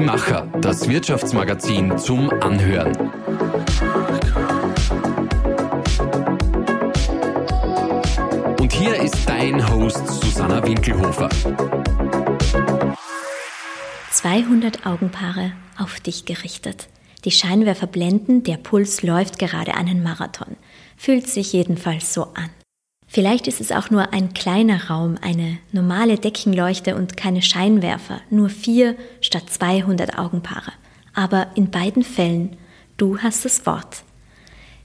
Die Macher, das Wirtschaftsmagazin zum Anhören. Und hier ist dein Host Susanna Winkelhofer. 200 Augenpaare auf dich gerichtet. Die Scheinwerfer blenden, der Puls läuft gerade einen Marathon. Fühlt sich jedenfalls so an. Vielleicht ist es auch nur ein kleiner Raum, eine normale Deckenleuchte und keine Scheinwerfer, nur vier statt 200 Augenpaare. Aber in beiden Fällen, du hast das Wort.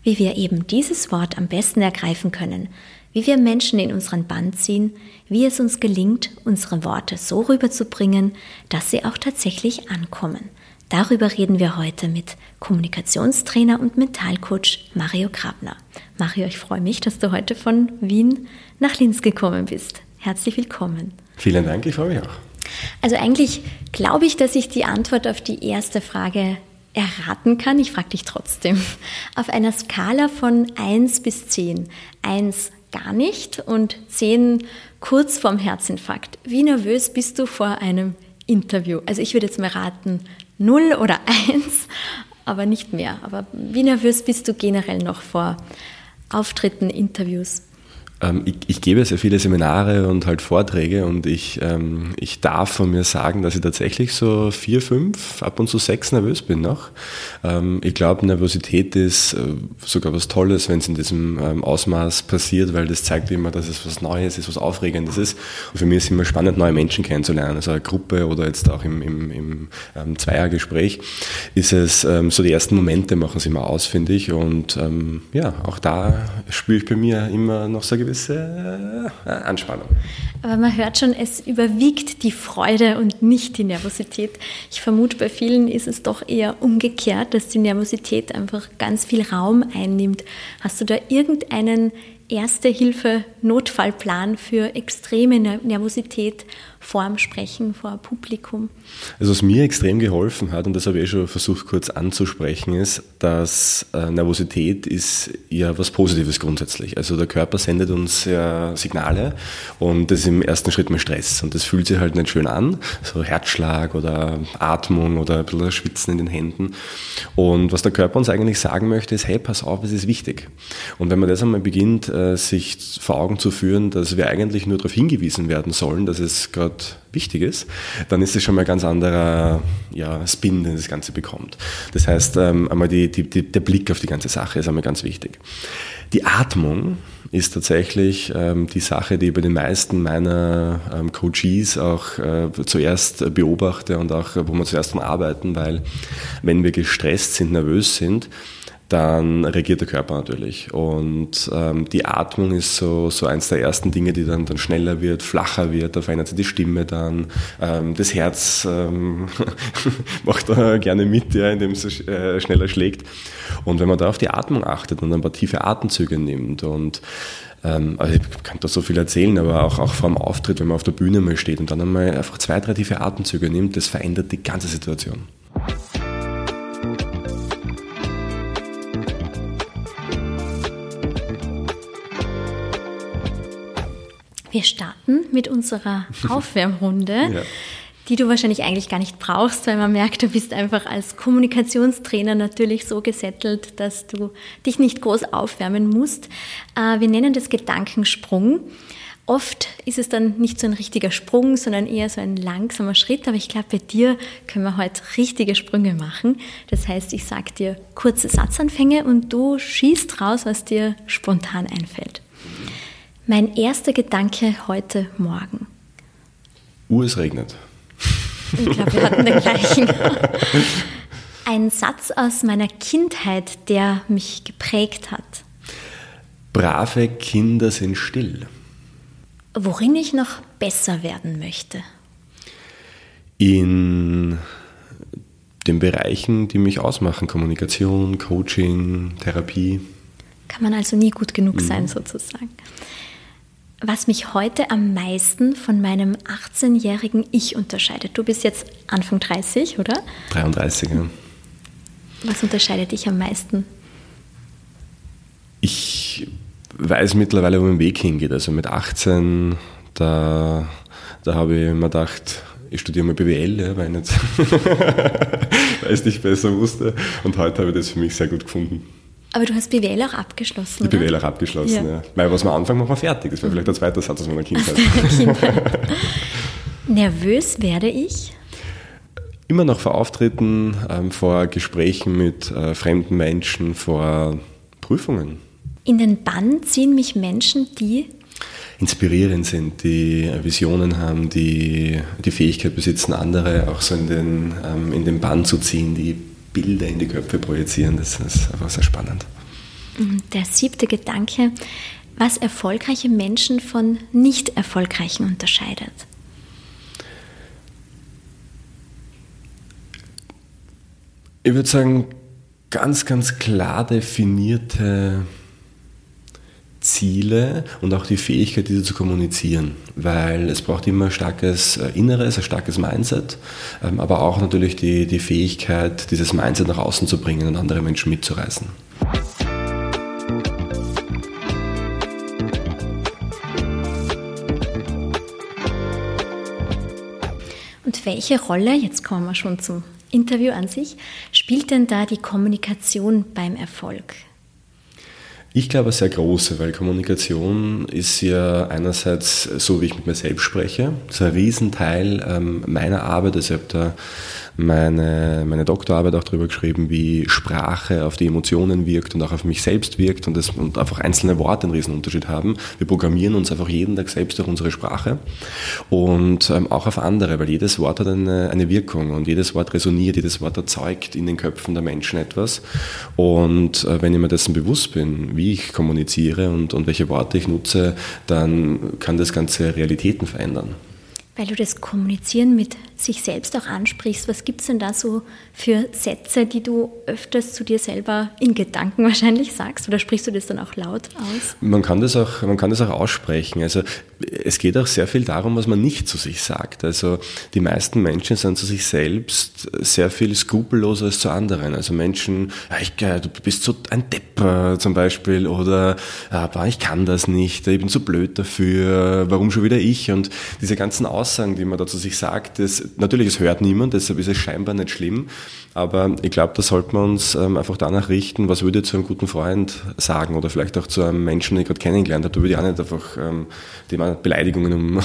Wie wir eben dieses Wort am besten ergreifen können, wie wir Menschen in unseren Band ziehen, wie es uns gelingt, unsere Worte so rüberzubringen, dass sie auch tatsächlich ankommen. Darüber reden wir heute mit Kommunikationstrainer und Mentalcoach Mario Grabner. Mario, ich freue mich, dass du heute von Wien nach Linz gekommen bist. Herzlich willkommen. Vielen Dank, ich freue mich auch. Also eigentlich glaube ich, dass ich die Antwort auf die erste Frage erraten kann. Ich frage dich trotzdem. Auf einer Skala von 1 bis 10. 1 gar nicht und 10 kurz vorm Herzinfarkt. Wie nervös bist du vor einem Interview? Also ich würde jetzt mal raten, null oder eins, aber nicht mehr. Aber wie nervös bist du generell noch vor Auftritten, Interviews? Ähm, ich, ich, gebe sehr viele Seminare und halt Vorträge und ich, ähm, ich darf von mir sagen, dass ich tatsächlich so vier, fünf, ab und zu sechs nervös bin noch. Ähm, ich glaube, Nervosität ist äh, sogar was Tolles, wenn es in diesem Ausmaß passiert, weil das zeigt immer, dass es was Neues ist, was Aufregendes ist. Und für mich ist es immer spannend, neue Menschen kennenzulernen. Also eine Gruppe oder jetzt auch im, im, im Zweiergespräch ist es so die ersten Momente machen sie immer aus, finde ich. Und ja, auch da spüre ich bei mir immer noch so gewisse äh, Anspannung. Aber man hört schon, es überwiegt die Freude und nicht die Nervosität. Ich vermute, bei vielen ist es doch eher umgekehrt, dass die Nervosität einfach ganz viel Raum einnimmt. Hast du da irgendeinen Erste-Hilfe-Notfallplan für extreme Nervosität vorm Sprechen, vor Publikum? Also was mir extrem geholfen hat, und das habe ich eh schon versucht kurz anzusprechen, ist, dass äh, Nervosität ist ja was Positives grundsätzlich. Also der Körper sendet uns ja Signale und das ist im ersten Schritt mal Stress und das fühlt sich halt nicht schön an, so Herzschlag oder Atmung oder ein bisschen Schwitzen in den Händen. Und was der Körper uns eigentlich sagen möchte, ist, hey, pass auf, es ist wichtig. Und wenn man das einmal beginnt, äh, sich vor Augen zu führen, dass wir eigentlich nur darauf hingewiesen werden sollen, dass es gerade wichtig ist, dann ist es schon mal ein ganz anderer ja, Spin, den das Ganze bekommt. Das heißt, ähm, einmal die, die, die, der Blick auf die ganze Sache ist einmal ganz wichtig. Die Atmung ist tatsächlich ähm, die Sache, die ich bei den meisten meiner ähm, Coaches auch äh, zuerst beobachte und auch, wo wir zuerst dran arbeiten, weil wenn wir gestresst sind, nervös sind, dann reagiert der Körper natürlich. Und ähm, die Atmung ist so, so eins der ersten Dinge, die dann, dann schneller wird, flacher wird, da verändert sich die Stimme dann, ähm, das Herz ähm, macht da gerne mit, ja, indem es äh, schneller schlägt. Und wenn man da auf die Atmung achtet und ein paar tiefe Atemzüge nimmt und ähm, also ich kann da so viel erzählen, aber auch, auch vor dem Auftritt, wenn man auf der Bühne mal steht und dann einmal einfach zwei, drei tiefe Atemzüge nimmt, das verändert die ganze Situation. Wir starten mit unserer Aufwärmrunde. ja die du wahrscheinlich eigentlich gar nicht brauchst, weil man merkt, du bist einfach als Kommunikationstrainer natürlich so gesettelt, dass du dich nicht groß aufwärmen musst. Äh, wir nennen das Gedankensprung. Oft ist es dann nicht so ein richtiger Sprung, sondern eher so ein langsamer Schritt. Aber ich glaube, bei dir können wir heute richtige Sprünge machen. Das heißt, ich sage dir kurze Satzanfänge und du schießt raus, was dir spontan einfällt. Mein erster Gedanke heute Morgen. Uh, es regnet. Ich glaube, wir hatten den gleichen. Ein Satz aus meiner Kindheit, der mich geprägt hat. Brave Kinder sind still. Worin ich noch besser werden möchte. In den Bereichen, die mich ausmachen, Kommunikation, Coaching, Therapie. Kann man also nie gut genug sein, mhm. sozusagen was mich heute am meisten von meinem 18-jährigen Ich unterscheidet. Du bist jetzt Anfang 30, oder? 33, ja. Was unterscheidet dich am meisten? Ich weiß mittlerweile, wo mein Weg hingeht. Also mit 18, da, da habe ich mir gedacht, ich studiere mal BWL, ja, weil, ich nicht, weil ich es nicht besser wusste. Und heute habe ich das für mich sehr gut gefunden. Aber du hast BWL auch abgeschlossen, Die BWL auch abgeschlossen, ja. ja. Weil was wir anfangen, machen wir fertig. Das wäre vielleicht der zweite Satz aus meiner Kindheit. Nervös werde ich? Immer noch vor Auftritten, ähm, vor Gesprächen mit äh, fremden Menschen, vor Prüfungen. In den Bann ziehen mich Menschen, die inspirierend sind, die Visionen haben, die die Fähigkeit besitzen, andere auch so in den, ähm, in den Bann zu ziehen, die Bilder in die Köpfe projizieren. Das ist einfach sehr spannend. Der siebte Gedanke, was erfolgreiche Menschen von nicht erfolgreichen unterscheidet. Ich würde sagen, ganz, ganz klar definierte Ziele und auch die Fähigkeit, diese zu kommunizieren, weil es braucht immer ein starkes äh, Inneres, ein starkes Mindset, ähm, aber auch natürlich die, die Fähigkeit, dieses Mindset nach außen zu bringen und andere Menschen mitzureißen. Und welche Rolle, jetzt kommen wir schon zum Interview an sich, spielt denn da die Kommunikation beim Erfolg? Ich glaube, sehr große, weil Kommunikation ist ja einerseits so, wie ich mit mir selbst spreche. Das ist ein Riesenteil ähm, meiner Arbeit. Also ich habe da meine, meine Doktorarbeit auch darüber geschrieben, wie Sprache auf die Emotionen wirkt und auch auf mich selbst wirkt und, das, und einfach einzelne Worte einen riesen Unterschied haben. Wir programmieren uns einfach jeden Tag selbst durch unsere Sprache und ähm, auch auf andere, weil jedes Wort hat eine, eine Wirkung und jedes Wort resoniert, jedes Wort erzeugt in den Köpfen der Menschen etwas. Und äh, wenn ich mir dessen bewusst bin, wie ich kommuniziere und, und welche Worte ich nutze, dann kann das ganze Realitäten verändern. Weil du das Kommunizieren mit sich selbst auch ansprichst, was gibt es denn da so für Sätze, die du öfters zu dir selber in Gedanken wahrscheinlich sagst? Oder sprichst du das dann auch laut aus? Man kann das auch, man kann das auch aussprechen. Also es geht auch sehr viel darum, was man nicht zu sich sagt. Also die meisten Menschen sind zu sich selbst sehr viel skrupelloser als zu anderen. Also Menschen, ja, ich, du bist so ein Depp zum Beispiel oder ja, ich kann das nicht, ich bin zu blöd dafür, warum schon wieder ich? Und diese ganzen Aussagen, die man da zu sich sagt, das, natürlich, es hört niemand, deshalb ist es scheinbar nicht schlimm. Aber ich glaube, da sollte man uns ähm, einfach danach richten, was würde ich zu einem guten Freund sagen oder vielleicht auch zu einem Menschen, den ich gerade kennengelernt habe. Da würde ich auch nicht einfach ähm, dem Beleidigungen um,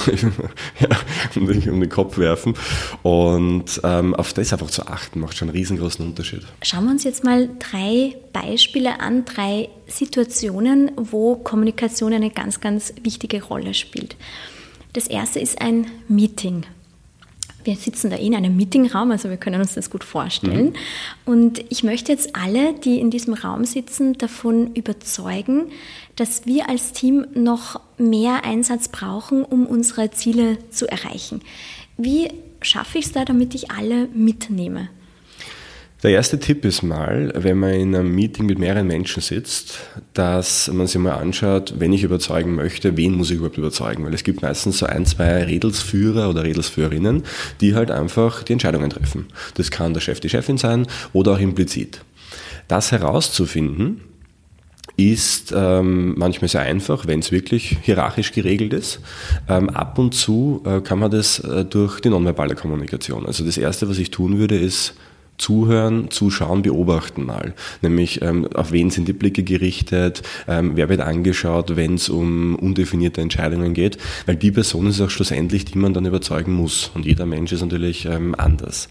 ja, den, um, den, Kopf werfen. Und ähm, auf das einfach zu achten, macht schon einen riesengroßen Unterschied. Schauen wir uns jetzt mal drei Beispiele an, drei Situationen, wo Kommunikation eine ganz, ganz wichtige Rolle spielt. Das erste ist ein Meeting. Wir sitzen da in einem Meetingraum, also wir können uns das gut vorstellen. Mhm. Und ich möchte jetzt alle, die in diesem Raum sitzen, davon überzeugen, dass wir als Team noch mehr Einsatz brauchen, um unsere Ziele zu erreichen. Wie schaffe ich es da, damit ich alle mitnehme? Der erste Tipp ist mal, wenn man in einem Meeting mit mehreren Menschen sitzt, dass man sich mal anschaut, wenn ich überzeugen möchte, wen muss ich überhaupt überzeugen? Weil es gibt meistens so ein, zwei Redelsführer oder Redelsführerinnen, die halt einfach die Entscheidungen treffen. Das kann der Chef, die Chefin sein oder auch implizit. Das herauszufinden, ist ähm, manchmal sehr einfach, wenn es wirklich hierarchisch geregelt ist. Ähm, ab und zu äh, kann man das äh, durch die nonverbale Kommunikation. Also das Erste, was ich tun würde, ist zuhören, zuschauen, beobachten mal. Nämlich, ähm, auf wen sind die Blicke gerichtet, ähm, wer wird angeschaut, wenn es um undefinierte Entscheidungen geht, weil die Person ist auch schlussendlich, die man dann überzeugen muss. Und jeder Mensch ist natürlich ähm, anders.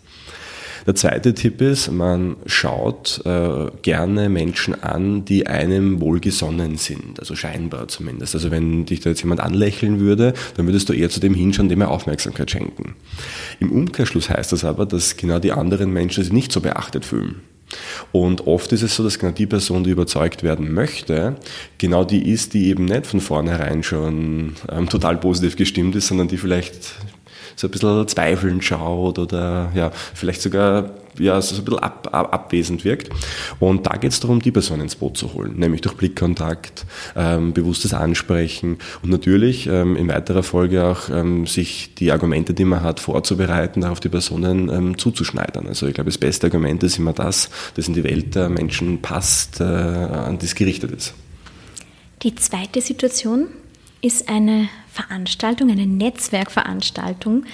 Der zweite Tipp ist, man schaut äh, gerne Menschen an, die einem wohlgesonnen sind, also scheinbar zumindest. Also wenn dich da jetzt jemand anlächeln würde, dann würdest du eher zu dem hinschauen, dem er Aufmerksamkeit schenken. Im Umkehrschluss heißt das aber, dass genau die anderen Menschen sich nicht so beachtet fühlen. Und oft ist es so, dass genau die Person, die überzeugt werden möchte, genau die ist, die eben nicht von vornherein schon ähm, total positiv gestimmt ist, sondern die vielleicht so ein bisschen zweifelnd schaut oder ja, vielleicht sogar ja, so ein bisschen ab, ab, abwesend wirkt. Und da geht es darum, die Person ins Boot zu holen, nämlich durch Blickkontakt, ähm, bewusstes Ansprechen und natürlich ähm, in weiterer Folge auch ähm, sich die Argumente, die man hat, vorzubereiten, auf die Personen ähm, zuzuschneidern. Also ich glaube, das beste Argument ist immer das, das in die Welt der Menschen passt, äh, an das gerichtet ist. Die zweite Situation ist eine Veranstaltung, eine Netzwerkveranstaltung.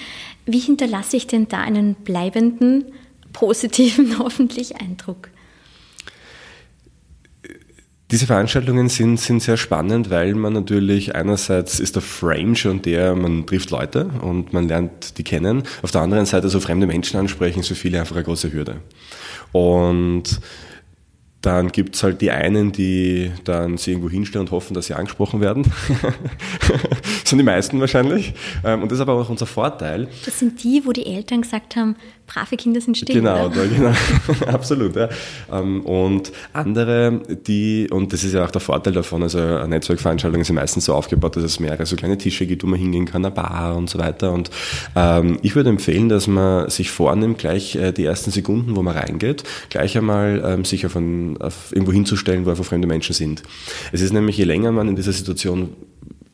Wie hinterlasse ich denn da einen bleibenden, positiven hoffentlich Eindruck? Diese Veranstaltungen sind, sind sehr spannend, weil man natürlich einerseits ist der Frame schon der, man trifft Leute und man lernt die kennen. Auf der anderen Seite so fremde Menschen ansprechen, so viele einfach eine große Hürde. Und dann gibt es halt die einen, die dann sich irgendwo hinstellen und hoffen, dass sie angesprochen werden. das sind die meisten wahrscheinlich. Ähm, und das ist aber auch unser Vorteil. Das sind die, wo die Eltern gesagt haben, brave Kinder sind still. Genau, da, genau. absolut. Ja. Ähm, und andere, die, und das ist ja auch der Vorteil davon, also Netzwerkveranstaltungen sind meistens so aufgebaut, dass es mehrere so kleine Tische gibt, wo man hingehen kann, eine Bar und so weiter. Und ähm, ich würde empfehlen, dass man sich vornimmt, gleich äh, die ersten Sekunden, wo man reingeht, gleich einmal ähm, sich auf, ein, auf irgendwo hinzustellen, wo einfach fremde Menschen sind. Es ist nämlich, je länger man in dieser Situation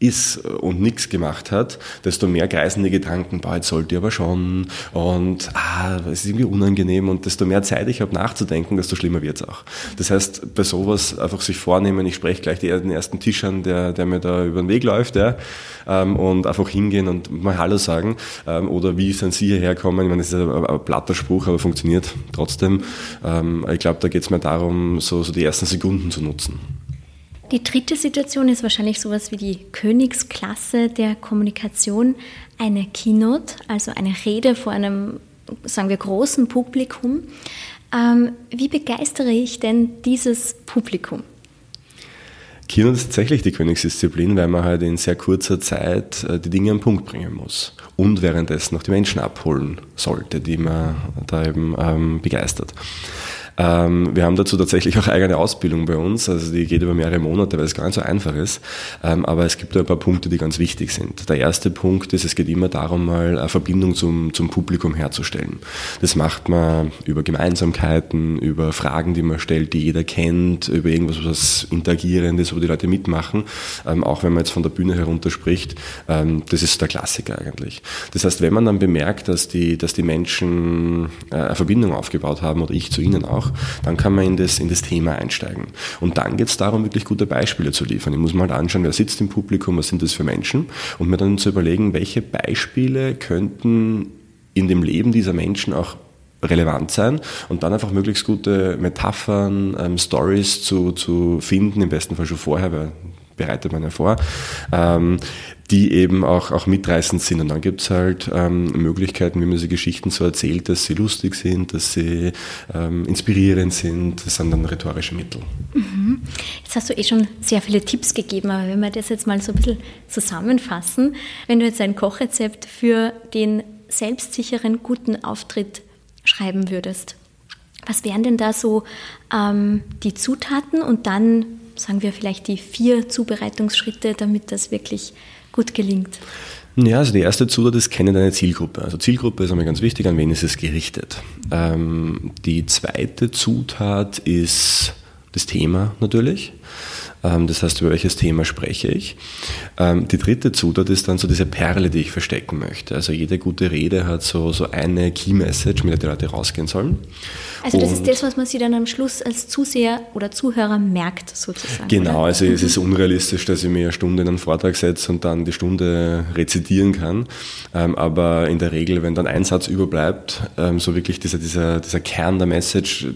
ist und nichts gemacht hat, desto mehr kreisen die Gedanken, boah, jetzt sollte ich aber schon und ah, es ist irgendwie unangenehm und desto mehr Zeit ich habe nachzudenken, desto schlimmer wird es auch. Das heißt, bei sowas einfach sich vornehmen, ich spreche gleich den ersten Tisch an, der, der mir da über den Weg läuft, ja, ähm, und einfach hingehen und mal Hallo sagen ähm, oder wie sind Sie hierher kommen, ich meine, das ist ein, ein platter Spruch, aber funktioniert trotzdem. Ähm, ich glaube, da geht es mir darum, so, so die ersten Sekunden zu nutzen. Die dritte Situation ist wahrscheinlich sowas wie die Königsklasse der Kommunikation, eine Keynote, also eine Rede vor einem, sagen wir, großen Publikum. Ähm, wie begeistere ich denn dieses Publikum? Keynote ist tatsächlich die Königsdisziplin, weil man halt in sehr kurzer Zeit äh, die Dinge am Punkt bringen muss und währenddessen noch die Menschen abholen sollte, die man da eben ähm, begeistert. Ähm, wir haben dazu tatsächlich auch eigene Ausbildung bei uns, also die geht über mehrere Monate, weil es gar nicht so einfach ist. Ähm, aber es gibt ein paar Punkte, die ganz wichtig sind. Der erste Punkt ist, es geht immer darum, mal eine Verbindung zum, zum Publikum herzustellen. Das macht man über Gemeinsamkeiten, über Fragen, die man stellt, die jeder kennt, über irgendwas, was interagierendes, wo die Leute mitmachen. Ähm, auch wenn man jetzt von der Bühne herunter spricht, ähm, das ist der Klassiker eigentlich. Das heißt, wenn man dann bemerkt, dass die, dass die Menschen äh, eine Verbindung aufgebaut haben oder ich zu ihnen auch, auch, dann kann man in das, in das Thema einsteigen. Und dann geht es darum, wirklich gute Beispiele zu liefern. Ich muss mal halt anschauen, wer sitzt im Publikum, was sind das für Menschen und mir dann zu überlegen, welche Beispiele könnten in dem Leben dieser Menschen auch relevant sein und dann einfach möglichst gute Metaphern, ähm, Stories zu, zu finden, im besten Fall schon vorher, weil bereitet man ja vor, ähm, die eben auch, auch mitreißend sind. Und dann gibt es halt ähm, Möglichkeiten, wie man diese Geschichten so erzählt, dass sie lustig sind, dass sie ähm, inspirierend sind. Das sind dann rhetorische Mittel. Mhm. Jetzt hast du eh schon sehr viele Tipps gegeben, aber wenn wir das jetzt mal so ein bisschen zusammenfassen, wenn du jetzt ein Kochrezept für den selbstsicheren, guten Auftritt schreiben würdest, was wären denn da so ähm, die Zutaten und dann sagen wir vielleicht die vier Zubereitungsschritte, damit das wirklich gut gelingt? Ja, also die erste Zutat ist, kenne deine Zielgruppe. Also Zielgruppe ist einmal ganz wichtig, an wen ist es gerichtet. Ähm, die zweite Zutat ist das Thema natürlich. Ähm, das heißt, über welches Thema spreche ich. Ähm, die dritte Zutat ist dann so diese Perle, die ich verstecken möchte. Also jede gute Rede hat so, so eine Key Message, mit der die Leute rausgehen sollen. Also das Und ist das, was man sich dann am Schluss als Zuseher oder Zuhörer merkt, sozusagen. Genau, oder? also es ist unrealistisch, dass ich mir eine Stunde in einen Vortrag setze und dann die Stunde rezitieren kann. Ähm, aber in der Regel, wenn dann ein Satz überbleibt, so wirklich dieser, dieser, dieser Kern der Message,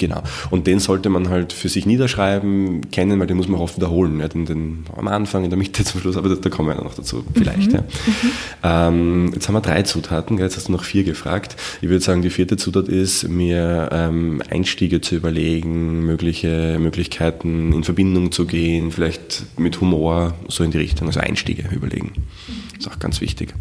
Genau. Und den sollte man halt für sich niederschreiben, kennen, weil den muss man auch oft wiederholen. Ja, den, den, am Anfang, in der Mitte, zum Schluss, aber da, da kommen wir ja noch dazu, vielleicht. Mhm. Ja. Mhm. Ähm, jetzt haben wir drei Zutaten, jetzt hast du noch vier gefragt. Ich würde sagen, die vierte Zutat ist, mir ähm, Einstiege zu überlegen, mögliche Möglichkeiten in Verbindung zu gehen, vielleicht mit Humor, so in die Richtung, also Einstiege überlegen. Das ist auch ganz wichtig.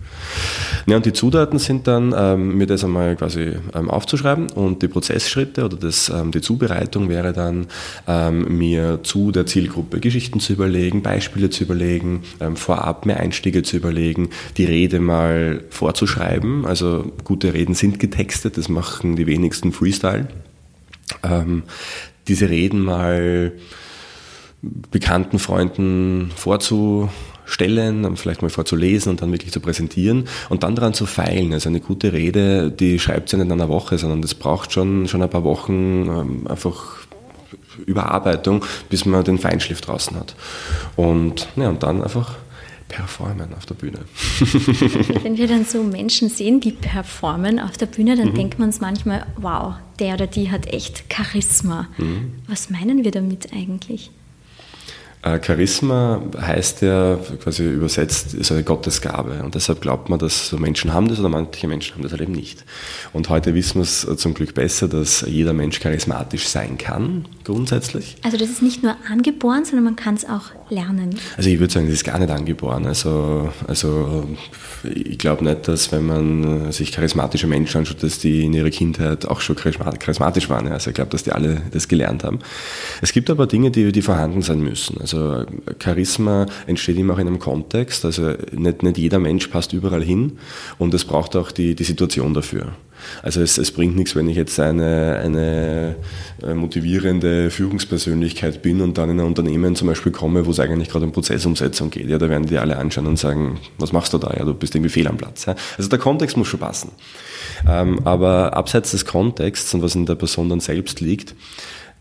Ja, und die Zutaten sind dann, ähm, mir das einmal quasi ähm, aufzuschreiben und die Prozessschritte oder das, ähm, die Zubereitung wäre dann, ähm, mir zu der Zielgruppe Geschichten zu überlegen, Beispiele zu überlegen, ähm, vorab mehr Einstiege zu überlegen, die Rede mal vorzuschreiben. Also gute Reden sind getextet, das machen die wenigsten Freestyle. Ähm, diese Reden mal bekannten Freunden vorzu stellen, vielleicht mal vorzulesen und dann wirklich zu präsentieren und dann daran zu feilen. Also eine gute Rede, die schreibt sie nicht in einer Woche, sondern das braucht schon, schon ein paar Wochen ähm, einfach Überarbeitung, bis man den Feinschliff draußen hat. Und, ja, und dann einfach Performen auf der Bühne. Wenn wir dann so Menschen sehen, die performen auf der Bühne, dann mhm. denkt man uns manchmal, wow, der oder die hat echt Charisma. Mhm. Was meinen wir damit eigentlich? Äh, Charisma heißt ja quasi übersetzt, ist eine Gottesgabe. Und deshalb glaubt man, dass so Menschen haben das oder manche Menschen haben das halt eben nicht. Und heute wissen wir es zum Glück besser, dass jeder Mensch charismatisch sein kann, grundsätzlich. Also das ist nicht nur angeboren, sondern man kann es auch lernen. Also ich würde sagen, das ist gar nicht angeboren. Also, also ich glaube nicht, dass wenn man sich charismatische Menschen anschaut, dass die in ihrer Kindheit auch schon charismatisch waren. Also ich glaube, dass die alle das gelernt haben. Es gibt aber Dinge, die, die vorhanden sein müssen. Also Charisma entsteht immer auch in einem Kontext. Also nicht, nicht jeder Mensch passt überall hin und es braucht auch die, die Situation dafür. Also es, es, bringt nichts, wenn ich jetzt eine, eine äh, motivierende Führungspersönlichkeit bin und dann in ein Unternehmen zum Beispiel komme, wo es eigentlich gerade um Prozessumsetzung geht. Ja, da werden die alle anschauen und sagen, was machst du da? Ja, du bist irgendwie fehl am Platz. Ja. Also der Kontext muss schon passen. Ähm, aber abseits des Kontexts und was in der Person dann selbst liegt,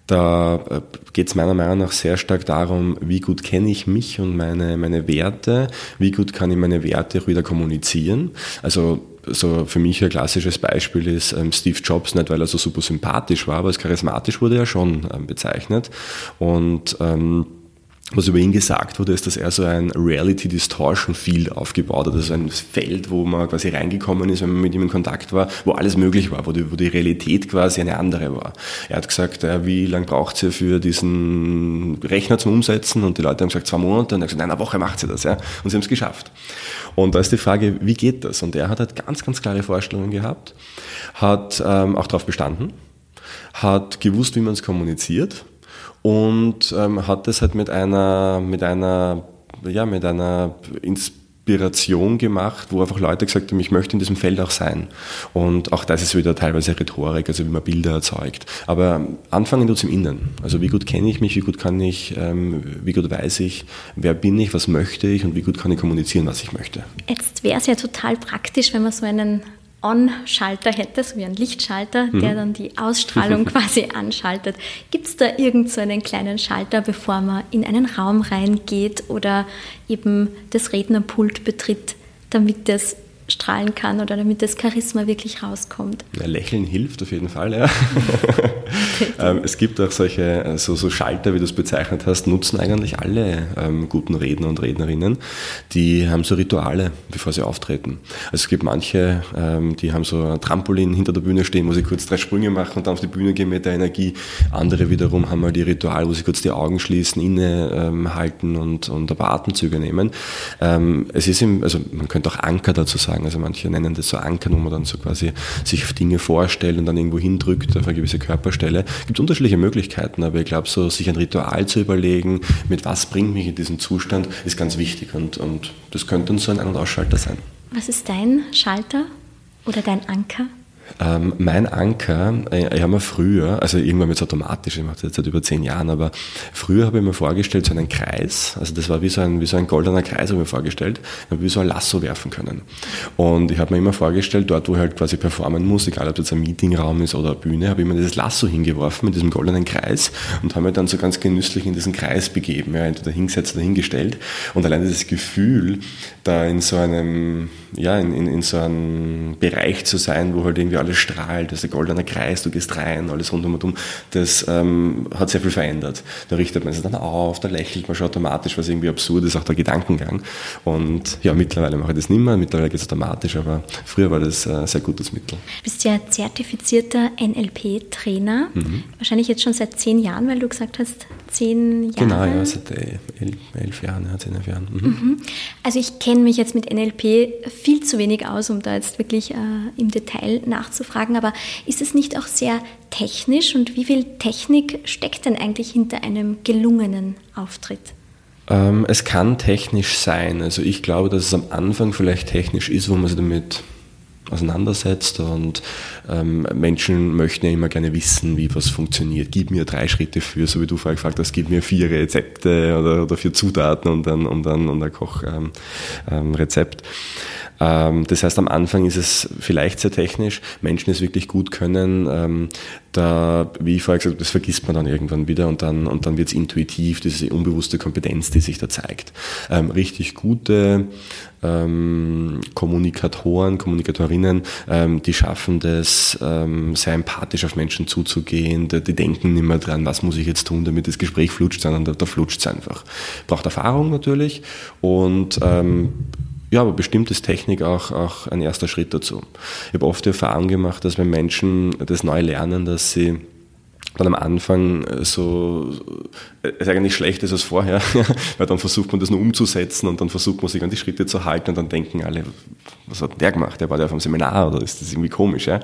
da äh, geht es meiner Meinung nach sehr stark darum, wie gut kenne ich mich und meine, meine Werte, wie gut kann ich meine Werte wieder kommunizieren. Also so für mich ein klassisches Beispiel ist ähm, Steve Jobs, nicht weil er so super sympathisch war, aber als charismatisch wurde er schon ähm, bezeichnet. Und ähm, was über ihn gesagt wurde, ist, dass er so ein Reality Distortion Field aufgebaut hat. Also ein Feld, wo man quasi reingekommen ist, wenn man mit ihm in Kontakt war, wo alles möglich war, wo die, wo die Realität quasi eine andere war. Er hat gesagt, äh, wie lange braucht sie für diesen Rechner zum Umsetzen? Und die Leute haben gesagt, zwei Monate. Und er hat gesagt, nein, eine Woche macht sie das. Ja? Und sie haben es geschafft. Und da ist die Frage, wie geht das? Und er hat halt ganz, ganz klare Vorstellungen gehabt, hat ähm, auch darauf bestanden, hat gewusst, wie man es kommuniziert und ähm, hat das halt mit einer, mit einer, ja, mit einer Inspiration gemacht, wo einfach Leute gesagt haben, ich möchte in diesem Feld auch sein. Und auch das ist wieder teilweise Rhetorik, also wie man Bilder erzeugt. Aber anfangen tut es im Innen. Also wie gut kenne ich mich, wie gut kann ich, ähm, wie gut weiß ich, wer bin ich, was möchte ich und wie gut kann ich kommunizieren, was ich möchte. Jetzt wäre es ja total praktisch, wenn man so einen On-Schalter hätte, so wie ein Lichtschalter, mhm. der dann die Ausstrahlung quasi anschaltet. Gibt es da irgend so einen kleinen Schalter, bevor man in einen Raum reingeht oder eben das Rednerpult betritt, damit das strahlen kann oder damit das Charisma wirklich rauskommt. Ja, Lächeln hilft auf jeden Fall, ja. ähm, es gibt auch solche so, so Schalter, wie du es bezeichnet hast, nutzen eigentlich alle ähm, guten Redner und Rednerinnen. Die haben so Rituale, bevor sie auftreten. Also es gibt manche, ähm, die haben so ein Trampolin hinter der Bühne stehen, wo sie kurz drei Sprünge machen und dann auf die Bühne gehen mit der Energie. Andere wiederum haben mal die Rituale, wo sie kurz die Augen schließen, innehalten ähm, und, und ein paar Atemzüge nehmen. Ähm, es ist im, also man könnte auch Anker dazu sagen, sagen. Also manche nennen das so Ankern, wo man dann so quasi sich Dinge vorstellt und dann irgendwo hindrückt auf eine gewisse Körperstelle. Es gibt unterschiedliche Möglichkeiten, aber ich glaube, so sich ein Ritual zu überlegen, mit was bringt mich in diesen Zustand, ist ganz wichtig und, und das könnte dann so ein Ein- und Ausschalter sein. Was ist dein Schalter oder dein Anker? Ähm, mein Anker, äh, ich habe mir früher, also irgendwann jetzt automatisch, ich mache das jetzt seit über zehn Jahren, aber früher habe ich mir vorgestellt, so einen Kreis, also das war wie so ein, wie so ein goldener Kreis, habe ich mir vorgestellt, habe wie so ein Lasso werfen können. Und ich habe mir immer vorgestellt, dort, wo ich halt quasi performen muss, egal ob das ein Meetingraum ist oder eine Bühne, habe ich mir dieses Lasso hingeworfen mit diesem goldenen Kreis und habe mir dann so ganz genüsslich in diesen Kreis begeben, ja, entweder hingesetzt oder hingestellt. Und allein dieses Gefühl, da in so einem, ja, in, in, in so einem Bereich zu sein, wo halt irgendwie alles strahlt, das ist ein goldener Kreis, du gehst rein, alles rundum und um, das ähm, hat sehr viel verändert. Da richtet man sich dann auf, da lächelt man schon automatisch, was irgendwie absurd ist, auch der Gedankengang. Und ja, mittlerweile mache ich das nicht mehr, mittlerweile geht es automatisch, aber früher war das ein sehr gutes Mittel. Du bist ja zertifizierter NLP-Trainer, mhm. wahrscheinlich jetzt schon seit zehn Jahren, weil du gesagt hast, zehn Jahre. Genau, ja, seit elf, elf Jahren, ja, zehn, elf Jahren. Mhm. Mhm. Also ich kenne mich jetzt mit NLP viel zu wenig aus, um da jetzt wirklich äh, im Detail nachzufragen, aber ist es nicht auch sehr technisch und wie viel Technik steckt denn eigentlich hinter einem gelungenen Auftritt? Ähm, es kann technisch sein. Also ich glaube, dass es am Anfang vielleicht technisch ist, wo man sich damit auseinandersetzt und ähm, Menschen möchten ja immer gerne wissen, wie was funktioniert. Gib mir drei Schritte für, so wie du vorher gefragt hast, gib mir vier Rezepte oder, oder vier Zutaten und dann, und dann und ein Kochrezept. Ähm, ähm, das heißt, am Anfang ist es vielleicht sehr technisch, Menschen es wirklich gut können, ähm, da, wie ich vorher gesagt habe, das vergisst man dann irgendwann wieder und dann, und dann wird es intuitiv, diese unbewusste Kompetenz, die sich da zeigt. Ähm, richtig gute ähm, Kommunikatoren, Kommunikatorinnen, ähm, die schaffen das, ähm, sehr empathisch auf Menschen zuzugehen, die, denken nicht mehr dran, was muss ich jetzt tun, damit das Gespräch flutscht, sondern da, da flutscht es einfach. Braucht Erfahrung natürlich und ähm, ja, aber bestimmt ist Technik auch, auch ein erster Schritt dazu. Ich habe oft die Erfahrung gemacht, dass wenn Menschen das neu lernen, dass sie dann am Anfang so, äh, ist eigentlich schlecht ist als vorher, weil dann versucht man das nur umzusetzen und dann versucht man sich an die Schritte zu halten und dann denken alle, was hat der gemacht? Der war auf einem Seminar oder ist das irgendwie komisch? Ja?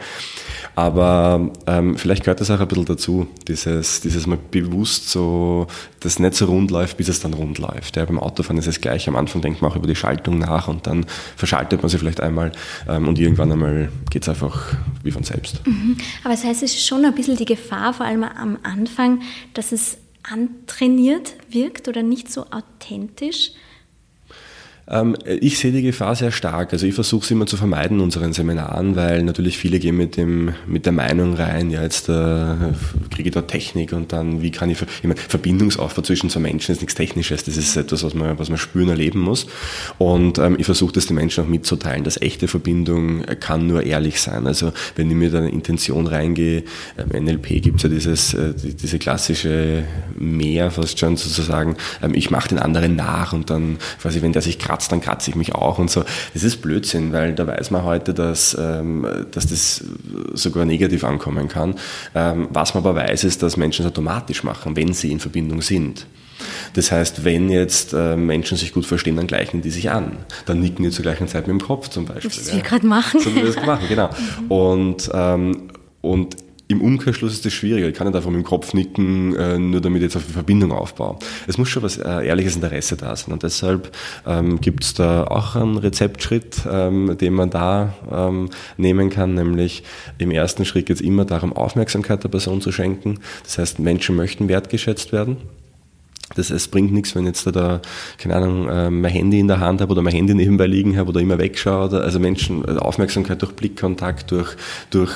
Aber ähm, vielleicht gehört das auch ein bisschen dazu, dieses, dieses mal bewusst so, dass nicht so rund läuft, bis es dann rund läuft. Ja, beim Autofahren ist es gleich, am Anfang denkt man auch über die Schaltung nach und dann verschaltet man sie vielleicht einmal ähm, und irgendwann einmal geht es einfach wie von selbst. Mhm. Aber das heißt, es ist schon ein bisschen die Gefahr, vor allem am Anfang, dass es antrainiert wirkt oder nicht so authentisch. Ähm, ich sehe die Gefahr sehr stark. Also ich versuche es immer zu vermeiden in unseren Seminaren, weil natürlich viele gehen mit, dem, mit der Meinung rein, ja jetzt äh, kriege ich da Technik und dann wie kann ich, ich meine, Verbindungsaufbau zwischen zwei Menschen ist nichts Technisches, das ist etwas, was man, was man spüren, erleben muss. Und ähm, ich versuche das den Menschen auch mitzuteilen, dass echte Verbindung kann nur ehrlich sein. Also wenn ich mit einer Intention reingehe, ähm, NLP gibt es ja dieses, äh, diese klassische Mehr fast schon sozusagen, ähm, ich mache den anderen nach und dann quasi, wenn der sich gerade kratzt, dann kratze ich mich auch und so. Das ist Blödsinn, weil da weiß man heute, dass, ähm, dass das sogar negativ ankommen kann. Ähm, was man aber weiß, ist, dass Menschen es automatisch machen, wenn sie in Verbindung sind. Das heißt, wenn jetzt äh, Menschen sich gut verstehen, dann gleichen die sich an. Dann nicken die zur gleichen Zeit mit dem Kopf zum Beispiel. Was ja. wir gerade machen. So wie wir das machen, genau. Und, ähm, und im Umkehrschluss ist das schwieriger. Ich kann nicht einfach mit dem Kopf nicken, äh, nur damit ich jetzt auf eine Verbindung aufbaue. Es muss schon was äh, ehrliches Interesse da sein. Und deshalb ähm, gibt es da auch einen Rezeptschritt, ähm, den man da ähm, nehmen kann. Nämlich im ersten Schritt geht es immer darum, Aufmerksamkeit der Person zu schenken. Das heißt, Menschen möchten wertgeschätzt werden. Das, es bringt nichts, wenn jetzt da, da, keine Ahnung, äh, mein Handy in der Hand habe oder mein Handy nebenbei liegen habe oder immer wegschaue. Oder, also Menschen, also Aufmerksamkeit durch Blickkontakt, durch, durch,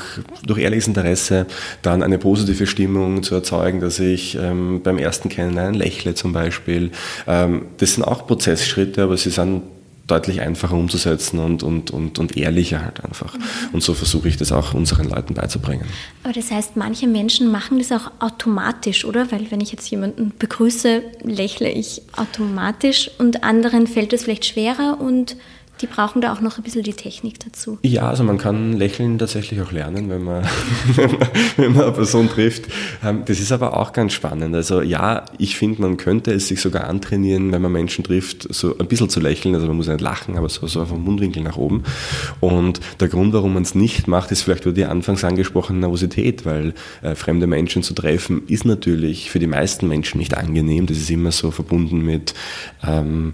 durch ehrliches Interesse, dann eine positive Stimmung zu erzeugen, dass ich ähm, beim ersten Kennenlernen lächle zum Beispiel. Ähm, das sind auch Prozessschritte, aber sie sind deutlich einfacher umzusetzen und, und, und, und ehrlicher halt einfach. Mhm. Und so versuche ich das auch unseren Leuten beizubringen. Aber das heißt, manche Menschen machen das auch automatisch, oder? Weil wenn ich jetzt jemanden begrüße, lächle ich automatisch und anderen fällt es vielleicht schwerer und die brauchen da auch noch ein bisschen die Technik dazu. Ja, also man kann Lächeln tatsächlich auch lernen, wenn man, wenn man eine Person trifft. Ähm, das ist aber auch ganz spannend. Also ja, ich finde, man könnte es sich sogar antrainieren, wenn man Menschen trifft, so ein bisschen zu lächeln. Also man muss nicht lachen, aber so, so vom Mundwinkel nach oben. Und der Grund, warum man es nicht macht, ist vielleicht nur die anfangs angesprochene Nervosität, weil äh, fremde Menschen zu treffen ist natürlich für die meisten Menschen nicht angenehm. Das ist immer so verbunden mit ähm,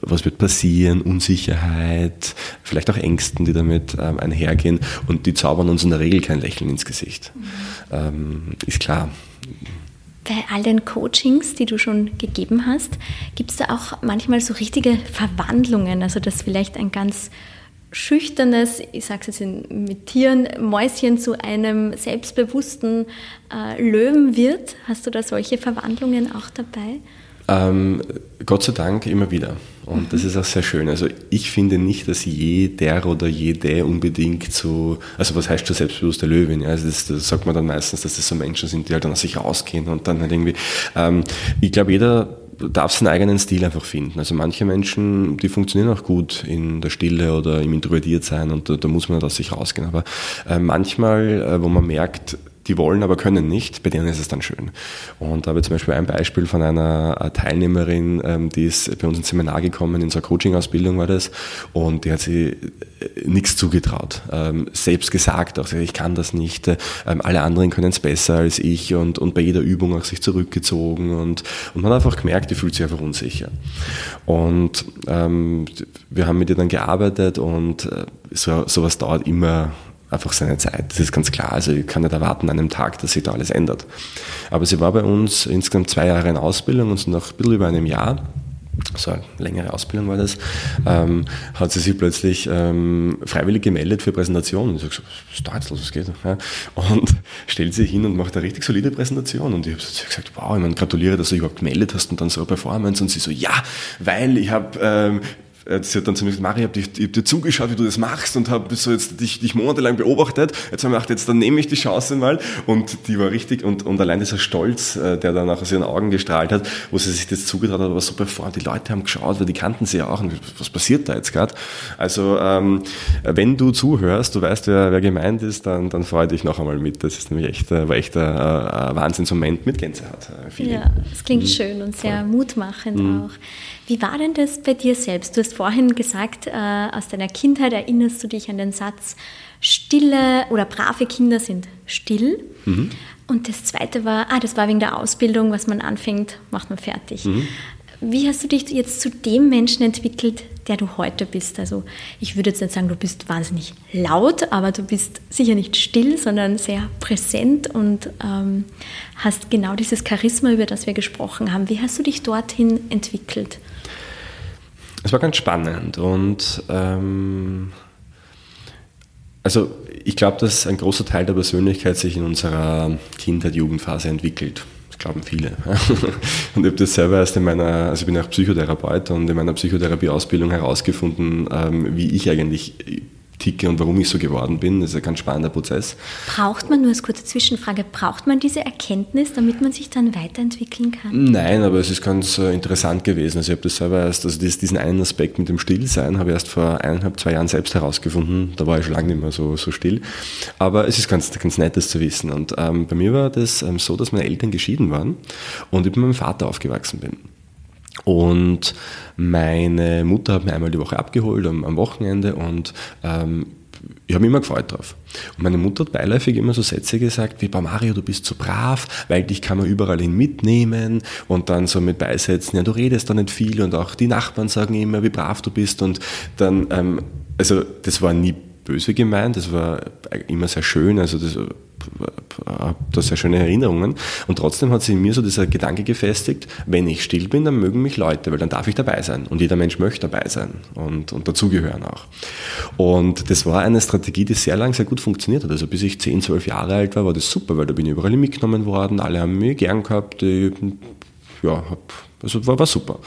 was wird passieren, Unsicherheit, vielleicht auch Ängsten, die damit ähm, einhergehen und die zaubern uns in der Regel kein Lächeln ins Gesicht. Mhm. Ähm, ist klar. Bei all den Coachings, die du schon gegeben hast, gibt es da auch manchmal so richtige Verwandlungen, also dass vielleicht ein ganz schüchternes, ich sage es jetzt mit Tieren, Mäuschen zu einem selbstbewussten äh, Löwen wird. Hast du da solche Verwandlungen auch dabei? Ähm, Gott sei Dank immer wieder. Und das ist auch sehr schön. Also ich finde nicht, dass jeder oder jede unbedingt so, also was heißt schon selbstbewusste Löwin? Ja? Also das, das, sagt man dann meistens, dass das so Menschen sind, die halt dann aus sich rausgehen und dann halt irgendwie, ähm, ich glaube, jeder darf seinen eigenen Stil einfach finden. Also manche Menschen, die funktionieren auch gut in der Stille oder im Introvertiertsein und da, da muss man halt aus sich rausgehen. Aber äh, manchmal, äh, wo man merkt, die wollen, aber können nicht, bei denen ist es dann schön. Und da habe ich zum Beispiel ein Beispiel von einer äh, Teilnehmerin, ähm, die ist bei uns ins Seminar gekommen, in so einer Coaching-Ausbildung war das, und die hat sich äh, nichts zugetraut, ähm, selbst gesagt, auch ich kann das nicht, ähm, alle anderen können es besser als ich und, und bei jeder Übung auch sich zurückgezogen und, und man hat einfach gemerkt, die fühlt sich einfach unsicher. Und ähm, wir haben mit ihr dann gearbeitet und äh, so, sowas dauert immer einfach seine Zeit. Das ist ganz klar. Also ich kann nicht erwarten an einem Tag, dass sich da alles ändert. Aber sie war bei uns insgesamt zwei Jahre in Ausbildung und nach ein bisschen über einem Jahr so eine längere Ausbildung war das, ähm, hat sie sich plötzlich ähm, freiwillig gemeldet für Präsentationen. Ich so, was ist da was geht? Ja? Und stellt sich hin und macht eine richtig solide Präsentation. Und ich habe gesagt, wow, ich meine, gratuliere, dass du dich überhaupt gemeldet hast und dann so eine Performance. Und sie so, ja, weil ich habe ähm, äh, sie hat dann zu mir gesagt, Maria, ich habe hab dir zugeschaut, wie du das machst und habe so jetzt dich, dich monatelang beobachtet. Jetzt haben wir gedacht, jetzt dann nehme ich die Chance mal. Und die war richtig, und, und allein dieser Stolz, äh, der dann auch aus ihren Augen gestrahlt hat, wo sie sich das zugetraut hat, war super vor. Die Leute haben geschaut, weil die kannten sie ja auch. Und was passiert da jetzt gerade? Also, ähm, wenn du zuhörst, du weißt, wer, wer gemeint ist, dann, dann freue dich noch einmal mit. Das ist nämlich echt, äh, war echt ein, ein Wahnsinnsmoment mit Gänsehaut. Ja, es klingt mhm. schön und sehr Voll. mutmachend mhm. auch. Wie war denn das bei dir selbst? Du hast vorhin gesagt, äh, aus deiner Kindheit erinnerst du dich an den Satz, stille oder brave Kinder sind still. Mhm. Und das zweite war, ah, das war wegen der Ausbildung, was man anfängt, macht man fertig. Mhm. Wie hast du dich jetzt zu dem Menschen entwickelt, der du heute bist? Also ich würde jetzt nicht sagen, du bist wahnsinnig laut, aber du bist sicher nicht still, sondern sehr präsent und ähm, hast genau dieses Charisma, über das wir gesprochen haben. Wie hast du dich dorthin entwickelt? Es war ganz spannend und ähm, also ich glaube, dass ein großer Teil der Persönlichkeit sich in unserer Kindheit, Jugendphase entwickelt. Das glauben viele. Und ich habe das selber erst in meiner, also ich bin auch Psychotherapeut und in meiner Psychotherapieausbildung herausgefunden, ähm, wie ich eigentlich ticke und warum ich so geworden bin. Das ist ein ganz spannender Prozess. Braucht man, nur als kurze Zwischenfrage, braucht man diese Erkenntnis, damit man sich dann weiterentwickeln kann? Nein, aber es ist ganz äh, interessant gewesen. Also ich habe das selber erst, also diesen einen Aspekt mit dem Stillsein habe ich erst vor eineinhalb, zwei Jahren selbst herausgefunden. Da war ich schon lange nicht mehr so, so still. Aber es ist ganz, ganz nett, das zu wissen. Und ähm, bei mir war das ähm, so, dass meine Eltern geschieden waren und ich mit meinem Vater aufgewachsen bin. Und meine Mutter hat mich einmal die Woche abgeholt am, am Wochenende und ähm, ich habe mich immer gefreut drauf. Und meine Mutter hat beiläufig immer so Sätze gesagt, wie bei Mario, du bist so brav, weil dich kann man überall hin mitnehmen. Und dann so mit Beisätzen, ja, du redest da nicht viel. Und auch die Nachbarn sagen immer, wie brav du bist. Und dann, ähm, also das war nie böse gemeint, das war immer sehr schön, also das habe da sehr schöne Erinnerungen. Und trotzdem hat sich in mir so dieser Gedanke gefestigt, wenn ich still bin, dann mögen mich Leute, weil dann darf ich dabei sein. Und jeder Mensch möchte dabei sein und, und dazugehören auch. Und das war eine Strategie, die sehr lang sehr gut funktioniert hat. Also bis ich 10, 12 Jahre alt war, war das super, weil da bin ich überall mitgenommen worden, alle haben mich gern gehabt, ich, ja, habe also war, war super.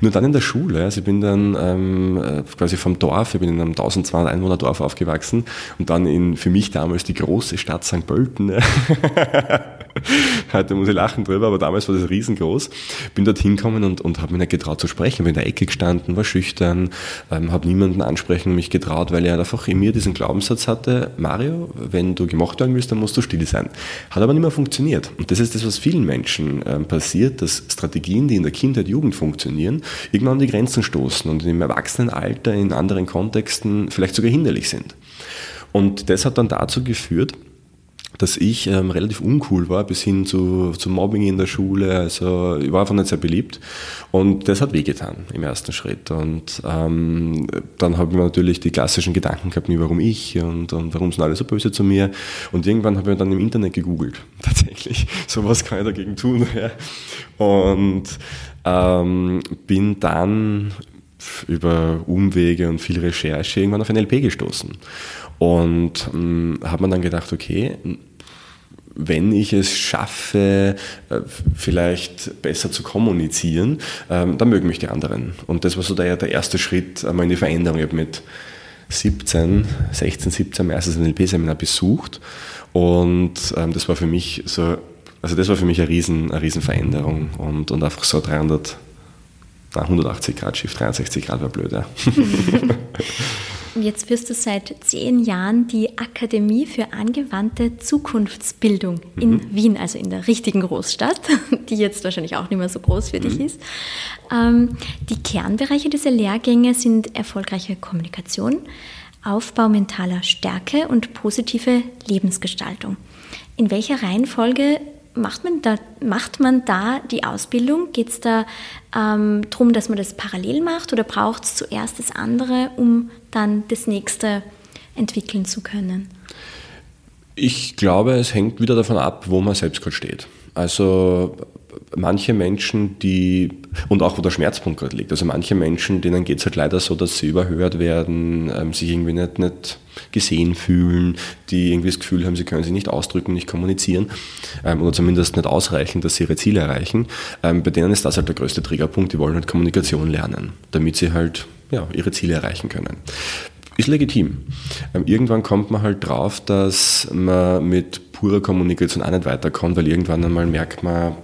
Nur dann in der Schule, also ich bin dann ähm, äh, quasi vom Dorf, ich bin in einem 1200 Einwohner Dorf aufgewachsen und dann in für mich damals die große Stadt St. Pölten. Heute muss ich lachen drüber, aber damals war das riesengroß. Bin dort hingekommen und, und habe mich nicht getraut zu sprechen. Bin in der Ecke gestanden, war schüchtern, ähm, habe niemanden ansprechen mich getraut, weil er einfach in mir diesen Glaubenssatz hatte, Mario, wenn du gemacht werden willst, dann musst du still sein. Hat aber nicht mehr funktioniert. Und das ist das, was vielen Menschen ähm, passiert, dass Strategien, die in der Kindheit, Jugend funktionieren, irgendwann an die Grenzen stoßen und im Erwachsenenalter in anderen Kontexten vielleicht sogar hinderlich sind. Und das hat dann dazu geführt, dass ich ähm, relativ uncool war, bis hin zu, zu Mobbing in der Schule. Also ich war einfach nicht sehr beliebt. Und das hat wehgetan im ersten Schritt. Und ähm, dann habe ich natürlich die klassischen Gedanken gehabt, warum ich und, und warum sind alle so böse zu mir. Und irgendwann habe ich dann im Internet gegoogelt, tatsächlich. So was kann ich dagegen tun. Ja. Und ähm, bin dann über Umwege und viel Recherche irgendwann auf NLP gestoßen. Und ähm, hat man dann gedacht, okay, wenn ich es schaffe, äh, vielleicht besser zu kommunizieren, ähm, dann mögen mich die anderen. Und das war so der, der erste Schritt einmal in die Veränderung. Ich habe mit 17, 16, 17 mein erstes NLP-Seminar besucht und ähm, das war für mich so, also das war für mich eine riesen, eine riesen Veränderung und, und einfach so 300, 180 Grad Schiff, 63 Grad war blöd. Ja. Jetzt führst du seit zehn Jahren die Akademie für angewandte Zukunftsbildung in mhm. Wien, also in der richtigen Großstadt, die jetzt wahrscheinlich auch nicht mehr so groß für mhm. dich ist. Ähm, die Kernbereiche dieser Lehrgänge sind erfolgreiche Kommunikation, Aufbau mentaler Stärke und positive Lebensgestaltung. In welcher Reihenfolge macht man da, macht man da die Ausbildung? Geht es da ähm, darum, dass man das parallel macht oder braucht es zuerst das andere, um dann das nächste entwickeln zu können? Ich glaube, es hängt wieder davon ab, wo man selbst gerade steht. Also manche Menschen, die, und auch wo der Schmerzpunkt gerade liegt, also manche Menschen, denen geht es halt leider so, dass sie überhört werden, ähm, sich irgendwie nicht, nicht gesehen fühlen, die irgendwie das Gefühl haben, sie können sich nicht ausdrücken, nicht kommunizieren ähm, oder zumindest nicht ausreichen, dass sie ihre Ziele erreichen. Ähm, bei denen ist das halt der größte Triggerpunkt, die wollen halt Kommunikation lernen, damit sie halt ja, ihre Ziele erreichen können ist legitim. Ähm, irgendwann kommt man halt drauf, dass man mit purer Kommunikation auch nicht weiterkommt, weil irgendwann einmal merkt man,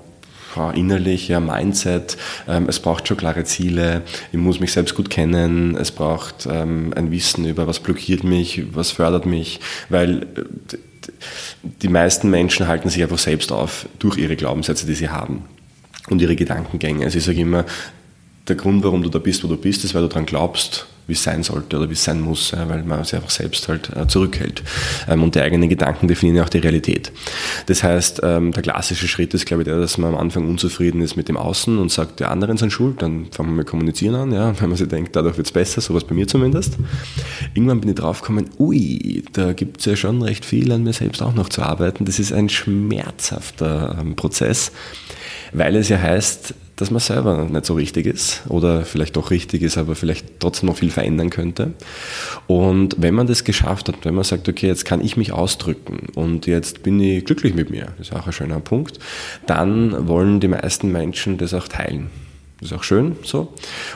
innerlich, ja, Mindset, ähm, es braucht schon klare Ziele, ich muss mich selbst gut kennen, es braucht ähm, ein Wissen über, was blockiert mich, was fördert mich, weil äh, die meisten Menschen halten sich einfach selbst auf durch ihre Glaubenssätze, die sie haben und ihre Gedankengänge. Also ich sage immer, der Grund, warum du da bist, wo du bist, ist, weil du daran glaubst, wie es sein sollte oder wie es sein muss, weil man sich einfach selbst halt äh, zurückhält. Ähm, und die eigenen Gedanken definieren ja auch die Realität. Das heißt, ähm, der klassische Schritt ist, glaube ich, der, dass man am Anfang unzufrieden ist mit dem Außen und sagt, der anderen sind schuld, dann fangen wir mit Kommunizieren an, ja, wenn man sich denkt, dadurch wird es besser, sowas bei mir zumindest. Irgendwann bin ich draufgekommen, ui, da gibt es ja schon recht viel an mir selbst auch noch zu arbeiten. Das ist ein schmerzhafter ähm, Prozess, weil es ja heißt, dass man selber nicht so richtig ist oder vielleicht doch richtig ist, aber vielleicht trotzdem noch viel verändern könnte. Und wenn man das geschafft hat, wenn man sagt, okay, jetzt kann ich mich ausdrücken und jetzt bin ich glücklich mit mir, das ist auch ein schöner Punkt, dann wollen die meisten Menschen das auch teilen. Das ist auch schön so.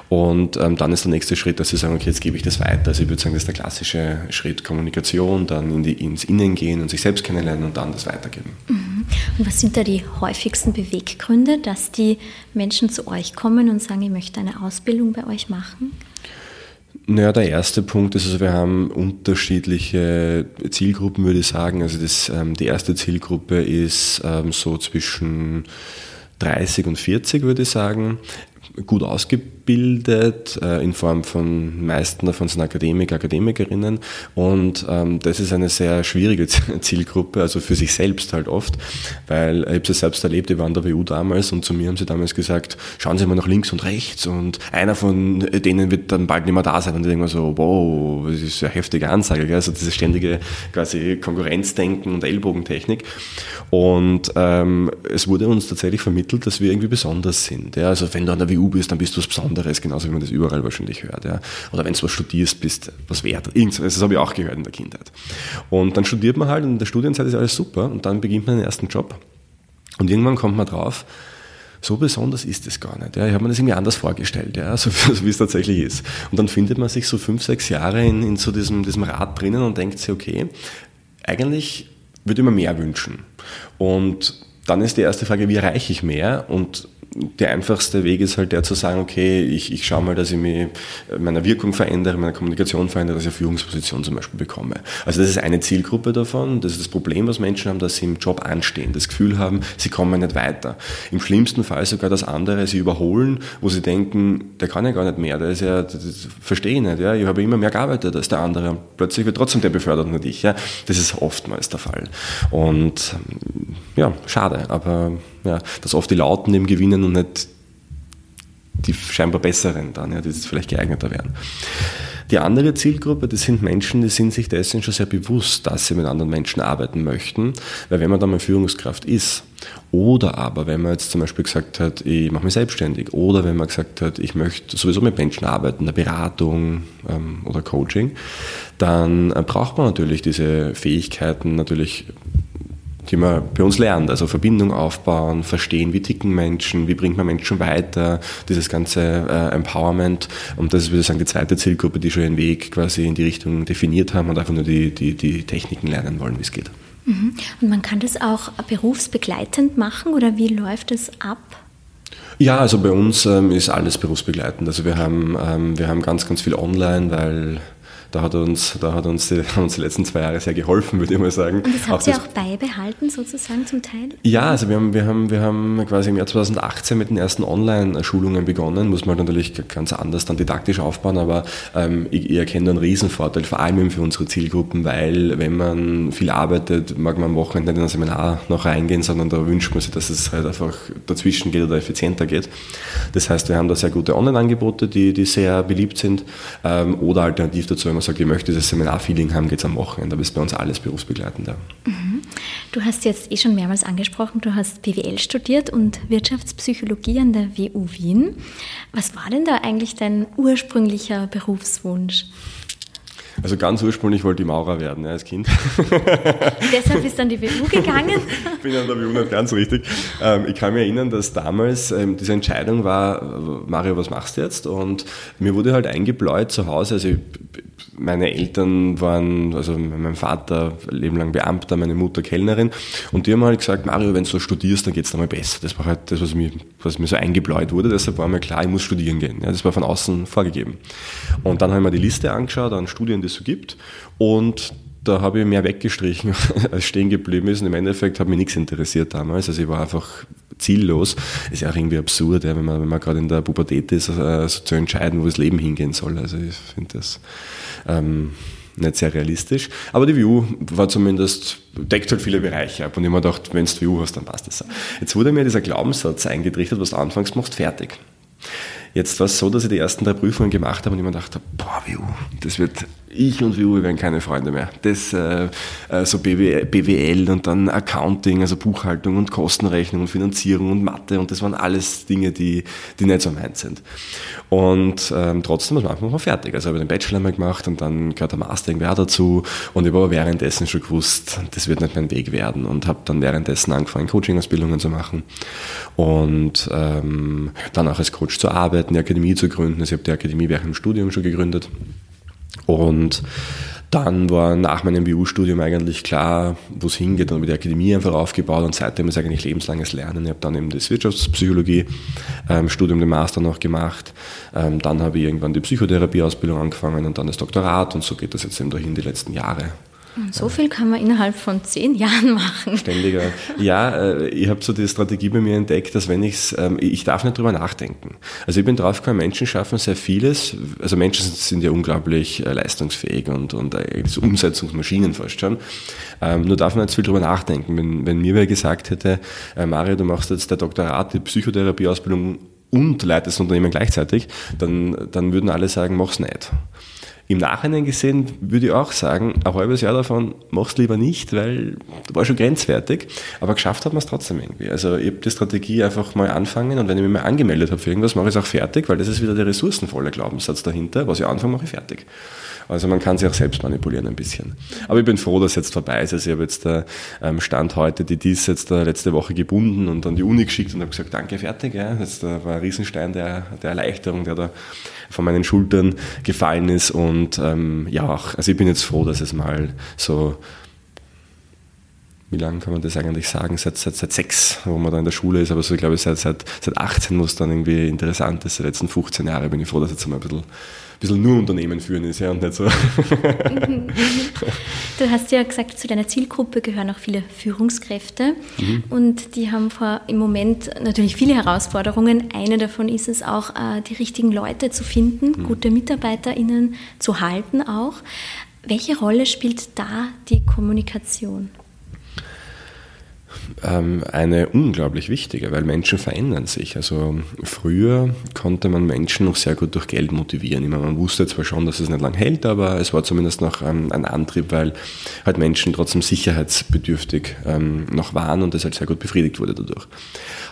Und ähm, dann ist der nächste Schritt, dass sie sagen, okay, jetzt gebe ich das weiter. Also ich würde sagen, das ist der klassische Schritt Kommunikation, dann in die, ins Innen gehen und sich selbst kennenlernen und dann das weitergeben. Mhm. Und was sind da die häufigsten Beweggründe, dass die Menschen zu euch kommen und sagen, ich möchte eine Ausbildung bei euch machen? Naja, der erste Punkt ist, also wir haben unterschiedliche Zielgruppen, würde ich sagen. Also das, ähm, die erste Zielgruppe ist ähm, so zwischen 30 und 40, würde ich sagen gut ausgebildet, äh, in Form von meisten davon sind Akademiker, Akademikerinnen. Und ähm, das ist eine sehr schwierige Zielgruppe, also für sich selbst halt oft, weil ich habe es selbst erlebt, ich war an der WU damals und zu mir haben sie damals gesagt, schauen Sie mal nach links und rechts und einer von denen wird dann bald nicht mehr da sein. Und ich denke mir so, wow, das ist eine heftige Ansage, gell? also diese ständige quasi Konkurrenzdenken und Ellbogentechnik. Und ähm, es wurde uns tatsächlich vermittelt, dass wir irgendwie besonders sind. Ja? Also wenn du an der WU bist, dann bist du was Besonderes, genauso wie man das überall wahrscheinlich hört. Ja. Oder wenn du was studierst, bist was wert. Irgendwas, das habe ich auch gehört in der Kindheit. Und dann studiert man halt und in der Studienzeit ist alles super und dann beginnt man den ersten Job. Und irgendwann kommt man drauf, so besonders ist es gar nicht. Ja. Ich habe mir das irgendwie anders vorgestellt, ja, so, so wie es tatsächlich ist. Und dann findet man sich so fünf, sechs Jahre in, in so diesem, diesem Rad drinnen und denkt sich, okay, eigentlich würde ich mir mehr wünschen. Und dann ist die erste Frage, wie erreiche ich mehr? Und der einfachste Weg ist halt der zu sagen, okay, ich, ich schaue mal, dass ich mich meiner Wirkung verändere, meiner Kommunikation verändere, dass ich eine Führungsposition zum Beispiel bekomme. Also das ist eine Zielgruppe davon. Das ist das Problem, was Menschen haben, dass sie im Job anstehen, das Gefühl haben, sie kommen nicht weiter. Im schlimmsten Fall sogar das andere, sie überholen, wo sie denken, der kann ja gar nicht mehr, der ist ja, das verstehe ich nicht, ja, ich habe immer mehr gearbeitet als der andere. Plötzlich wird trotzdem der befördert, nicht ich. Ja. Das ist oftmals der Fall. Und ja, schade, aber ja, dass oft die Lauten eben gewinnen und nicht die scheinbar besseren dann, ja, die jetzt vielleicht geeigneter wären. Die andere Zielgruppe, das sind Menschen, die sind sich dessen schon sehr bewusst, dass sie mit anderen Menschen arbeiten möchten, weil wenn man dann mal Führungskraft ist, oder aber wenn man jetzt zum Beispiel gesagt hat, ich mache mich selbstständig, oder wenn man gesagt hat, ich möchte sowieso mit Menschen arbeiten, eine Beratung ähm, oder Coaching, dann äh, braucht man natürlich diese Fähigkeiten natürlich die man bei uns lernt. Also Verbindung aufbauen, verstehen, wie ticken Menschen, wie bringt man Menschen weiter, dieses ganze äh, Empowerment. Und das ist, würde ich sagen, die zweite Zielgruppe, die schon ihren Weg quasi in die Richtung definiert haben und einfach nur die, die, die Techniken lernen wollen, wie es geht. Mhm. Und man kann das auch berufsbegleitend machen oder wie läuft es ab? Ja, also bei uns ähm, ist alles berufsbegleitend. Also wir haben, ähm, wir haben ganz, ganz viel online, weil da hat uns, da hat uns, die, uns die letzten zwei Jahre sehr geholfen, würde ich mal sagen. Und das habt ihr auch beibehalten sozusagen zum Teil? Ja, also wir haben, wir haben, wir haben quasi im Jahr 2018 mit den ersten Online-Schulungen begonnen, muss man natürlich ganz anders dann didaktisch aufbauen, aber ähm, ich, ich erkenne einen Riesenvorteil, vor allem eben für unsere Zielgruppen, weil wenn man viel arbeitet, mag man am Wochenende nicht in ein Seminar noch reingehen, sondern da wünscht man sich, dass es halt einfach dazwischen geht oder effizienter geht. Das heißt, wir haben da sehr gute Online-Angebote, die, die sehr beliebt sind ähm, oder alternativ dazu, wenn man sagt, ich möchte dieses Seminarfeeling haben, geht es am Wochenende. Aber ist bei uns alles berufsbegleitend. Mhm. Du hast jetzt eh schon mehrmals angesprochen, du hast BWL studiert und Wirtschaftspsychologie an der WU Wien. Was war denn da eigentlich dein ursprünglicher Berufswunsch? Also ganz ursprünglich wollte ich Maurer werden ja, als Kind. Deshalb bist du an die WU gegangen? ich bin an der WU nicht ganz richtig. Ähm, ich kann mich erinnern, dass damals ähm, diese Entscheidung war, Mario, was machst du jetzt? Und mir wurde halt eingebläut zu Hause, also ich, meine Eltern waren, also mein Vater Leben lang Beamter, meine Mutter Kellnerin und die haben halt gesagt, Mario, wenn du so studierst, dann geht es mal besser. Das war halt das, was mir, was mir so eingebläut wurde, deshalb war mir klar, ich muss studieren gehen. Ja, das war von außen vorgegeben. Und dann habe ich mir die Liste angeschaut an Studien, die es so gibt und da habe ich mehr weggestrichen, als stehen geblieben ist. Und im Endeffekt hat mich nichts interessiert damals. Also ich war einfach ziellos. Ist ja auch irgendwie absurd, ja, wenn man, wenn man gerade in der Pubertät ist, äh, so zu entscheiden, wo das Leben hingehen soll. Also ich finde das ähm, nicht sehr realistisch. Aber die View war zumindest, deckt halt viele Bereiche ab. Und ich mir gedacht, wenn du View hast, dann passt das. Jetzt wurde mir dieser Glaubenssatz eingetrichtert, was du anfangs machst, fertig. Jetzt war es so, dass ich die ersten drei Prüfungen gemacht habe und ich mir dachte, boah, View, das wird ich und wir werden keine Freunde mehr. Das, äh, äh so BWL und dann Accounting, also Buchhaltung und Kostenrechnung und Finanzierung und Mathe und das waren alles Dinge, die, die nicht so meins sind. Und ähm, trotzdem, das machen wir fertig. Also habe ich den Bachelor mal gemacht und dann gehört der Master irgendwie auch dazu und ich habe aber währenddessen schon gewusst, das wird nicht mein Weg werden und habe dann währenddessen angefangen, Coaching-Ausbildungen zu machen und ähm, dann auch als Coach zu arbeiten, die Akademie zu gründen. Also ich habe die Akademie während dem Studium schon gegründet und dann war nach meinem BU-Studium eigentlich klar, wo es hingeht und mit der Akademie einfach aufgebaut und seitdem ist eigentlich lebenslanges Lernen. Ich habe dann eben das Wirtschaftspsychologie-Studium, ähm, den Master noch gemacht. Ähm, dann habe ich irgendwann die Psychotherapie-Ausbildung angefangen und dann das Doktorat und so geht das jetzt eben dahin die letzten Jahre. So viel kann man innerhalb von zehn Jahren machen. Ständiger. Ja, äh, ich habe so die Strategie bei mir entdeckt, dass wenn ähm, ich darf nicht drüber nachdenken. Also ich bin draufgekommen, Menschen schaffen sehr vieles. Also Menschen sind ja unglaublich äh, leistungsfähig und, und so Umsetzungsmaschinen fast schon. Ähm, nur darf man nicht viel drüber nachdenken. Wenn, wenn mir wer gesagt hätte, äh, Mario, du machst jetzt der Doktorat, die Psychotherapieausbildung und leitest Unternehmen gleichzeitig, dann, dann würden alle sagen, mach's nicht. Im Nachhinein gesehen würde ich auch sagen, ein halbes Jahr davon mach's lieber nicht, weil war schon grenzwertig, aber geschafft hat man es trotzdem irgendwie. Also ich habe die Strategie einfach mal anfangen und wenn ich mich mal angemeldet habe für irgendwas, mache ich es auch fertig, weil das ist wieder der ressourcenvolle Glaubenssatz dahinter. Was ich anfange, mache ich fertig. Also man kann sich auch selbst manipulieren ein bisschen. Aber ich bin froh, dass jetzt vorbei ist. Also ich habe jetzt der ähm, Stand heute die dies jetzt der letzte Woche gebunden und an die Uni geschickt und habe gesagt, danke, fertig. Ja. Das war ein Riesenstein der, der Erleichterung, der da von meinen Schultern gefallen ist. Und ähm, ja, also ich bin jetzt froh, dass es mal so wie lange kann man das eigentlich sagen? Seit, seit, seit sechs, wo man da in der Schule ist, aber so, ich glaube, seit, seit, seit 18, wo es dann irgendwie interessant ist, die letzten 15 Jahre bin ich froh, dass jetzt mal ein bisschen bisschen nur Unternehmen führen ist, ja, und nicht so. du hast ja gesagt, zu deiner Zielgruppe gehören auch viele Führungskräfte mhm. und die haben vor, im Moment natürlich viele Herausforderungen. Eine davon ist es auch, äh, die richtigen Leute zu finden, mhm. gute MitarbeiterInnen zu halten auch. Welche Rolle spielt da die Kommunikation? Ähm, eine unglaublich wichtige, weil Menschen verändern sich. Also früher konnte man Menschen noch sehr gut durch Geld motivieren. Meine, man wusste zwar schon, dass es nicht lang hält, aber es war zumindest noch ähm, ein Antrieb, weil halt Menschen trotzdem sicherheitsbedürftig ähm, noch waren und das halt sehr gut befriedigt wurde dadurch.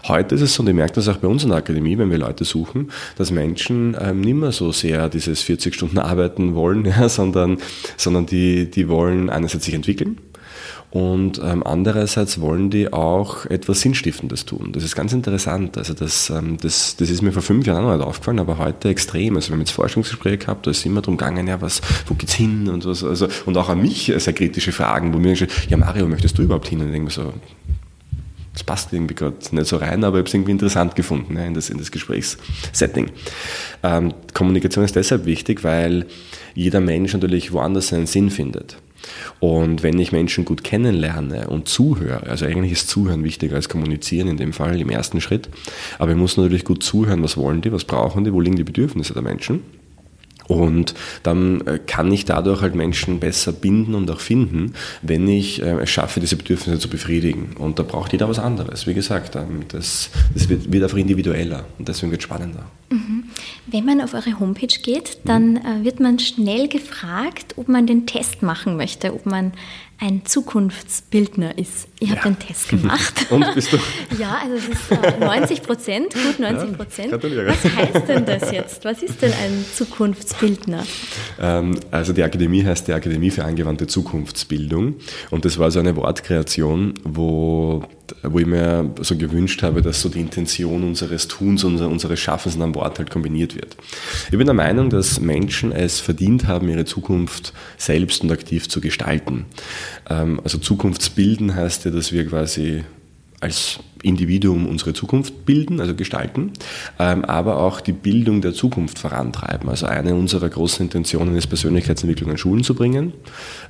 Heute ist es so, und ich merke das auch bei uns in der Akademie, wenn wir Leute suchen, dass Menschen nicht mehr so sehr dieses 40 Stunden arbeiten wollen, ja, sondern, sondern die, die wollen einerseits sich entwickeln, und ähm, andererseits wollen die auch etwas Sinnstiftendes tun. Das ist ganz interessant. Also das, ähm, das, das ist mir vor fünf Jahren noch nicht aufgefallen, aber heute extrem. Also wir haben jetzt Forschungsgespräche gehabt, da ist immer darum gegangen, ja, was, wo geht's hin und was, also, und auch an mich sehr kritische Fragen, wo mir gesagt, ja Mario, möchtest du überhaupt hin? Und ich denke so, das passt irgendwie gerade nicht so rein, aber ich habe es irgendwie interessant gefunden ne, in, das, in das Gesprächssetting. Ähm, Kommunikation ist deshalb wichtig, weil jeder Mensch natürlich woanders seinen Sinn findet. Und wenn ich Menschen gut kennenlerne und zuhöre, also eigentlich ist Zuhören wichtiger als Kommunizieren in dem Fall im ersten Schritt, aber ich muss natürlich gut zuhören, was wollen die, was brauchen die, wo liegen die Bedürfnisse der Menschen. Und dann äh, kann ich dadurch halt Menschen besser binden und auch finden, wenn ich äh, es schaffe, diese Bedürfnisse zu befriedigen. Und da braucht jeder was anderes. Wie gesagt, ähm, das, das wird, wird einfach individueller und deswegen wird es spannender. Mhm. Wenn man auf eure Homepage geht, dann äh, wird man schnell gefragt, ob man den Test machen möchte, ob man ein Zukunftsbildner ist. Ich habe ja. den Test gemacht. Und bist du? ja, also es ist 90 Prozent, gut 90 Prozent. Ja, Was heißt denn das jetzt? Was ist denn ein Zukunftsbildner? Ähm, also die Akademie heißt die Akademie für angewandte Zukunftsbildung. Und das war so eine Wortkreation, wo wo ich mir so gewünscht habe, dass so die Intention unseres Tuns, unser, unseres Schaffens einem Wort halt kombiniert wird. Ich bin der Meinung, dass Menschen es verdient haben, ihre Zukunft selbst und aktiv zu gestalten. Ähm, also Zukunftsbilden heißt ja, dass wir quasi als Individuum unsere Zukunft bilden, also gestalten, ähm, aber auch die Bildung der Zukunft vorantreiben. Also eine unserer großen Intentionen ist, Persönlichkeitsentwicklung an Schulen zu bringen.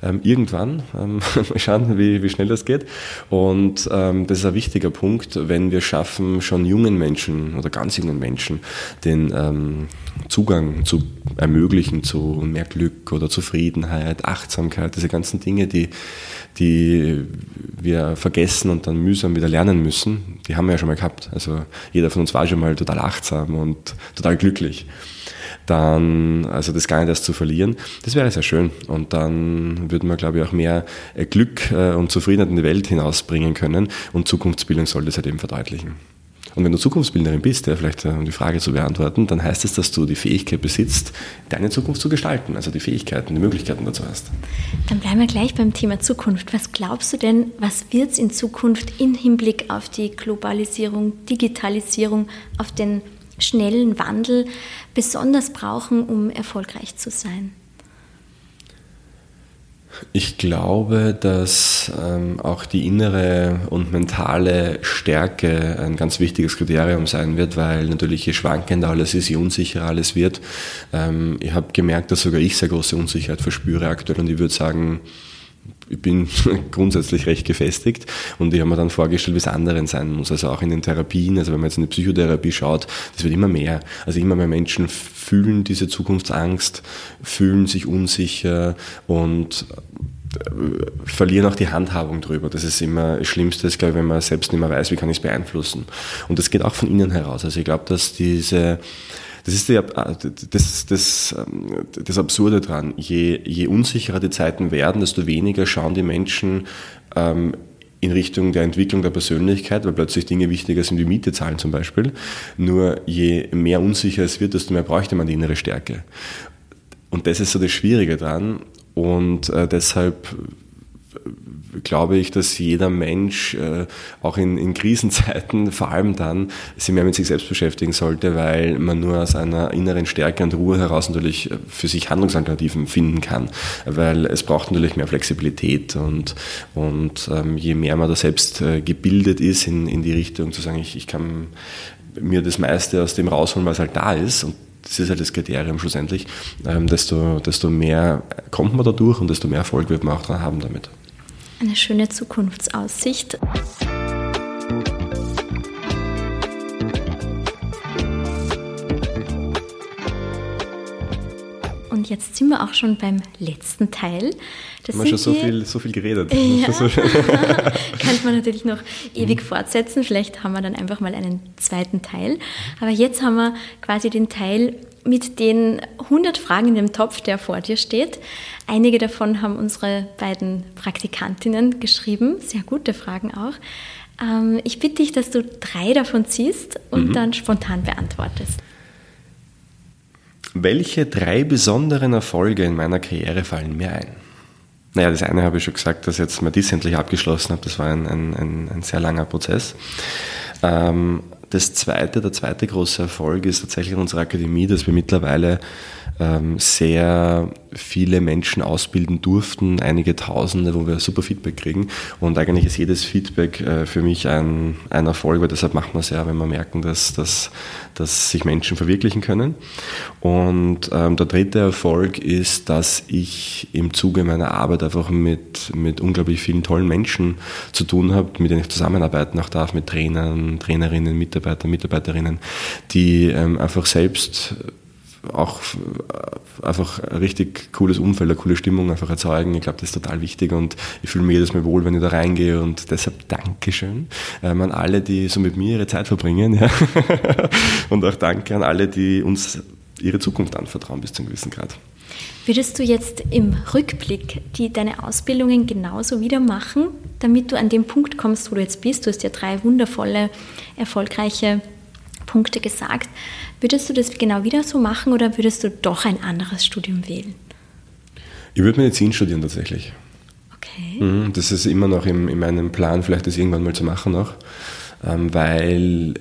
Ähm, irgendwann, ähm, mal schauen, wie, schnell das geht. Und das ist ein wichtiger Punkt, wenn wir schaffen, schon jungen Menschen oder ganz jungen Menschen den Zugang zu ermöglichen zu mehr Glück oder Zufriedenheit, Achtsamkeit, diese ganzen Dinge, die, die wir vergessen und dann mühsam wieder lernen müssen, die haben wir ja schon mal gehabt. Also jeder von uns war schon mal total achtsam und total glücklich. Dann, also das gar nicht erst zu verlieren, das wäre sehr schön. Und dann würden wir, glaube ich, auch mehr äh, Glück äh, und Zufriedenheit in die Welt hinausbringen können. Und Zukunftsbildung soll das halt eben verdeutlichen. Und wenn du Zukunftsbildnerin bist, ja, vielleicht äh, um die Frage zu beantworten, dann heißt es, dass du die Fähigkeit besitzt, deine Zukunft zu gestalten, also die Fähigkeiten, die Möglichkeiten dazu hast. Dann bleiben wir gleich beim Thema Zukunft. Was glaubst du denn, was wird es in Zukunft im Hinblick auf die Globalisierung, Digitalisierung, auf den schnellen Wandel besonders brauchen, um erfolgreich zu sein? Ich glaube, dass ähm, auch die innere und mentale Stärke ein ganz wichtiges Kriterium sein wird, weil natürlich je schwankender alles ist, je unsicherer alles wird. Ähm, ich habe gemerkt, dass sogar ich sehr große Unsicherheit verspüre aktuell und ich würde sagen, ich bin grundsätzlich recht gefestigt und ich habe mir dann vorgestellt, wie es anderen sein muss. Also auch in den Therapien, also wenn man jetzt in die Psychotherapie schaut, das wird immer mehr. Also immer mehr Menschen fühlen diese Zukunftsangst, fühlen sich unsicher und äh, verlieren auch die Handhabung drüber. Das ist immer das Schlimmste, ist, glaube ich, wenn man selbst nicht mehr weiß, wie kann ich es beeinflussen. Und das geht auch von innen heraus. Also ich glaube, dass diese das ist die, das, das, ähm, das Absurde dran. Je, je unsicherer die Zeiten werden, desto weniger schauen die Menschen ähm, in Richtung der Entwicklung der Persönlichkeit, weil plötzlich Dinge wichtiger sind wie Miete zahlen zum Beispiel. Nur je mehr unsicher es wird, desto mehr bräuchte man die innere Stärke. Und das ist so das Schwierige dran. Und äh, deshalb glaube ich, dass jeder Mensch äh, auch in, in Krisenzeiten, vor allem dann, sich mehr mit sich selbst beschäftigen sollte, weil man nur aus einer inneren Stärke und Ruhe heraus natürlich äh, für sich Handlungsalternativen finden kann. Weil es braucht natürlich mehr Flexibilität und, und ähm, je mehr man da selbst äh, gebildet ist in, in die Richtung zu sagen, ich, ich kann mir das meiste aus dem rausholen, was halt da ist und das ist halt das Kriterium schlussendlich, ähm, desto, desto mehr kommt man da durch und desto mehr Erfolg wird man auch dran haben damit. Eine schöne Zukunftsaussicht. Und jetzt sind wir auch schon beim letzten Teil. Das haben wir schon so viel, so viel geredet. Ja. So Könnte man natürlich noch ewig mhm. fortsetzen. Vielleicht haben wir dann einfach mal einen zweiten Teil. Aber jetzt haben wir quasi den Teil mit den 100 Fragen in dem Topf, der vor dir steht. Einige davon haben unsere beiden Praktikantinnen geschrieben, sehr gute Fragen auch. Ähm, ich bitte dich, dass du drei davon ziehst und mhm. dann spontan beantwortest. Welche drei besonderen Erfolge in meiner Karriere fallen mir ein? Naja, das eine habe ich schon gesagt, dass jetzt mal dies endlich abgeschlossen habe. Das war ein, ein, ein, ein sehr langer Prozess. Ähm, das zweite, der zweite große Erfolg ist tatsächlich unsere Akademie, dass wir mittlerweile sehr viele Menschen ausbilden durften, einige Tausende, wo wir super Feedback kriegen. Und eigentlich ist jedes Feedback äh, für mich ein, ein Erfolg, weil deshalb macht man es ja, wenn wir merken, dass, dass, dass sich Menschen verwirklichen können. Und ähm, der dritte Erfolg ist, dass ich im Zuge meiner Arbeit einfach mit, mit unglaublich vielen tollen Menschen zu tun habe, mit denen ich zusammenarbeiten auch darf, mit Trainern, Trainerinnen, Mitarbeitern, Mitarbeiterinnen, die ähm, einfach selbst auch äh, einfach ein richtig cooles Umfeld, eine coole Stimmung einfach erzeugen. Ich glaube, das ist total wichtig und ich fühle mich jedes Mal wohl, wenn ich da reingehe und deshalb Dankeschön ähm, an alle, die so mit mir ihre Zeit verbringen ja. und auch danke an alle, die uns ihre Zukunft anvertrauen bis zu einem gewissen Grad. Würdest du jetzt im Rückblick die, deine Ausbildungen genauso wieder machen, damit du an den Punkt kommst, wo du jetzt bist? Du hast ja drei wundervolle, erfolgreiche Punkte gesagt. Würdest du das genau wieder so machen oder würdest du doch ein anderes Studium wählen? Ich würde Medizin studieren tatsächlich. Okay. Mhm, das ist immer noch in, in meinem Plan, vielleicht das irgendwann mal zu machen noch, ähm, weil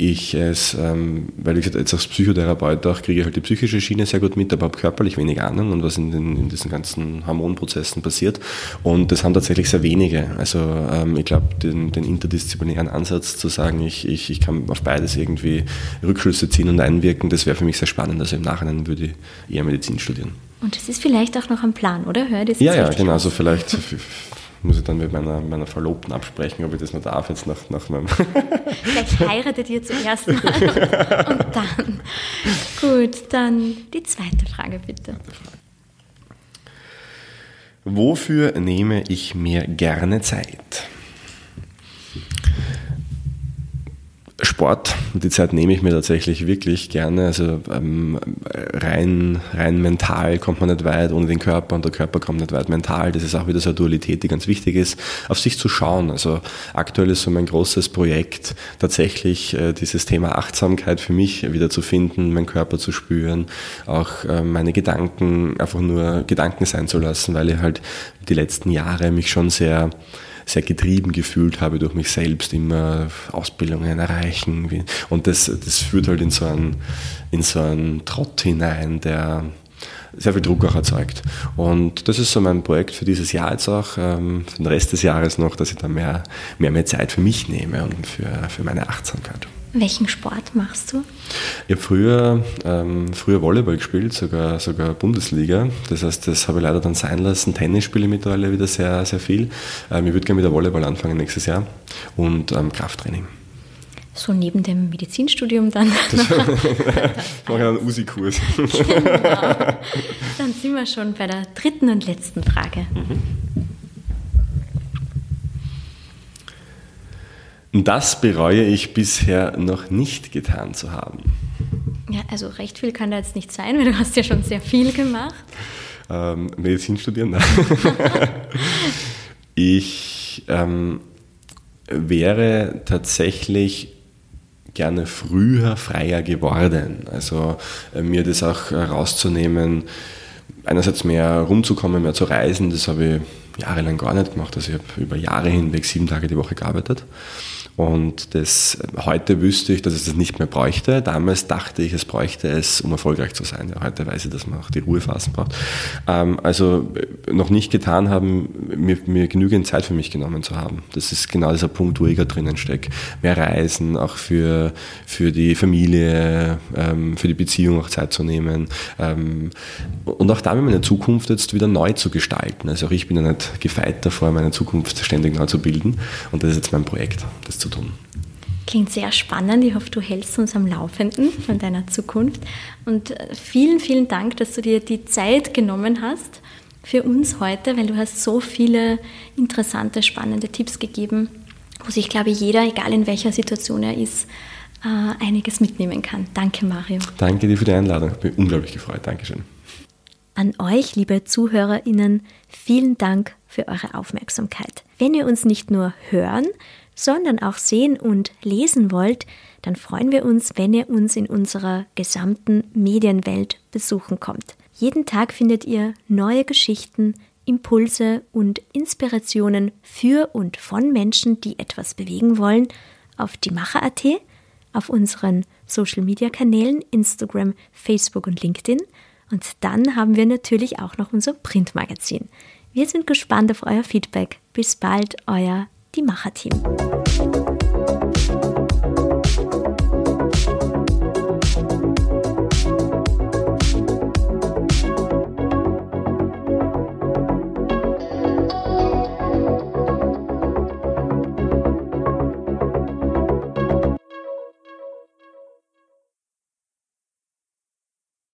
ich es, ähm, weil ich jetzt als Psychotherapeut auch kriege ich halt die psychische Schiene sehr gut mit, aber habe körperlich wenig Ahnung und was in, den, in diesen ganzen Hormonprozessen passiert. Und das haben tatsächlich sehr wenige. Also ähm, ich glaube, den, den, interdisziplinären Ansatz zu sagen, ich, ich, ich kann auf beides irgendwie Rückschlüsse ziehen und einwirken, das wäre für mich sehr spannend. Also im Nachhinein würde ich eher Medizin studieren. Und das ist vielleicht auch noch ein Plan, oder? Hör das ja, ja, genau. Also vielleicht muss ich dann mit meiner, meiner Verlobten absprechen, ob ich das noch darf jetzt nach, nach meinem. Vielleicht heiratet ihr zuerst mal und dann. Gut, dann die zweite Frage bitte. Wofür nehme ich mir gerne Zeit? Sport, die Zeit nehme ich mir tatsächlich wirklich gerne. Also ähm, rein, rein mental kommt man nicht weit ohne den Körper und der Körper kommt nicht weit mental. Das ist auch wieder so eine Dualität, die ganz wichtig ist, auf sich zu schauen. Also aktuell ist so mein großes Projekt tatsächlich äh, dieses Thema Achtsamkeit für mich wieder zu finden, meinen Körper zu spüren, auch äh, meine Gedanken einfach nur Gedanken sein zu lassen, weil ich halt die letzten Jahre mich schon sehr sehr getrieben gefühlt habe durch mich selbst, immer Ausbildungen erreichen. Und das, das führt halt in so einen, in so einen Trott hinein, der sehr viel Druck auch erzeugt. Und das ist so mein Projekt für dieses Jahr jetzt auch, ähm, für den Rest des Jahres noch, dass ich da mehr, mehr, mehr Zeit für mich nehme und für, für meine Achtsamkeit. Welchen Sport machst du? Ich habe früher, ähm, früher Volleyball gespielt, sogar, sogar Bundesliga. Das heißt, das habe ich leider dann sein lassen. Tennis spiele ich mittlerweile wieder sehr, sehr viel. Ähm, ich würde gerne mit der Volleyball anfangen nächstes Jahr und ähm, Krafttraining. So neben dem Medizinstudium dann. Das, mache einen Usi-Kurs. genau. Dann sind wir schon bei der dritten und letzten Frage. Mhm. Das bereue ich bisher noch nicht getan zu haben. Ja, also recht viel kann da jetzt nicht sein, weil du hast ja schon sehr viel gemacht. Ähm, Medizin studieren? ich ähm, wäre tatsächlich gerne früher freier geworden. Also äh, mir das auch rauszunehmen, einerseits mehr rumzukommen, mehr zu reisen, das habe ich jahrelang gar nicht gemacht. Also ich habe über Jahre hinweg sieben Tage die Woche gearbeitet. Und das, heute wüsste ich, dass es das nicht mehr bräuchte. Damals dachte ich, es bräuchte es, um erfolgreich zu sein. Ja, heute weiß ich, dass man auch die Ruhephasen braucht. Ähm, also noch nicht getan haben, mir, mir, genügend Zeit für mich genommen zu haben. Das ist genau dieser Punkt, wo ich gerade drinnen stecke. Mehr Reisen, auch für, für die Familie, ähm, für die Beziehung auch Zeit zu nehmen. Ähm, und auch damit meine Zukunft jetzt wieder neu zu gestalten. Also auch ich bin ja nicht gefeit davor, meine Zukunft ständig neu zu bilden. Und das ist jetzt mein Projekt, das zu tun. Klingt sehr spannend. Ich hoffe, du hältst uns am Laufenden von deiner Zukunft. Und äh, vielen, vielen Dank, dass du dir die Zeit genommen hast für uns heute, weil du hast so viele interessante, spannende Tipps gegeben, wo sich, glaube ich, jeder, egal in welcher Situation er ist, äh, einiges mitnehmen kann. Danke, Mario. Danke dir für die Einladung. Ich bin unglaublich gefreut. Dankeschön. An euch, liebe ZuhörerInnen, vielen Dank für eure Aufmerksamkeit. Wenn ihr uns nicht nur hören, sondern auch sehen und lesen wollt, dann freuen wir uns, wenn ihr uns in unserer gesamten Medienwelt besuchen kommt. Jeden Tag findet ihr neue Geschichten, Impulse und Inspirationen für und von Menschen, die etwas bewegen wollen, auf die Macher.at, auf unseren Social Media Kanälen Instagram, Facebook und LinkedIn. Und dann haben wir natürlich auch noch unser Printmagazin. Wir sind gespannt auf euer Feedback. Bis bald, euer die Macher-Team.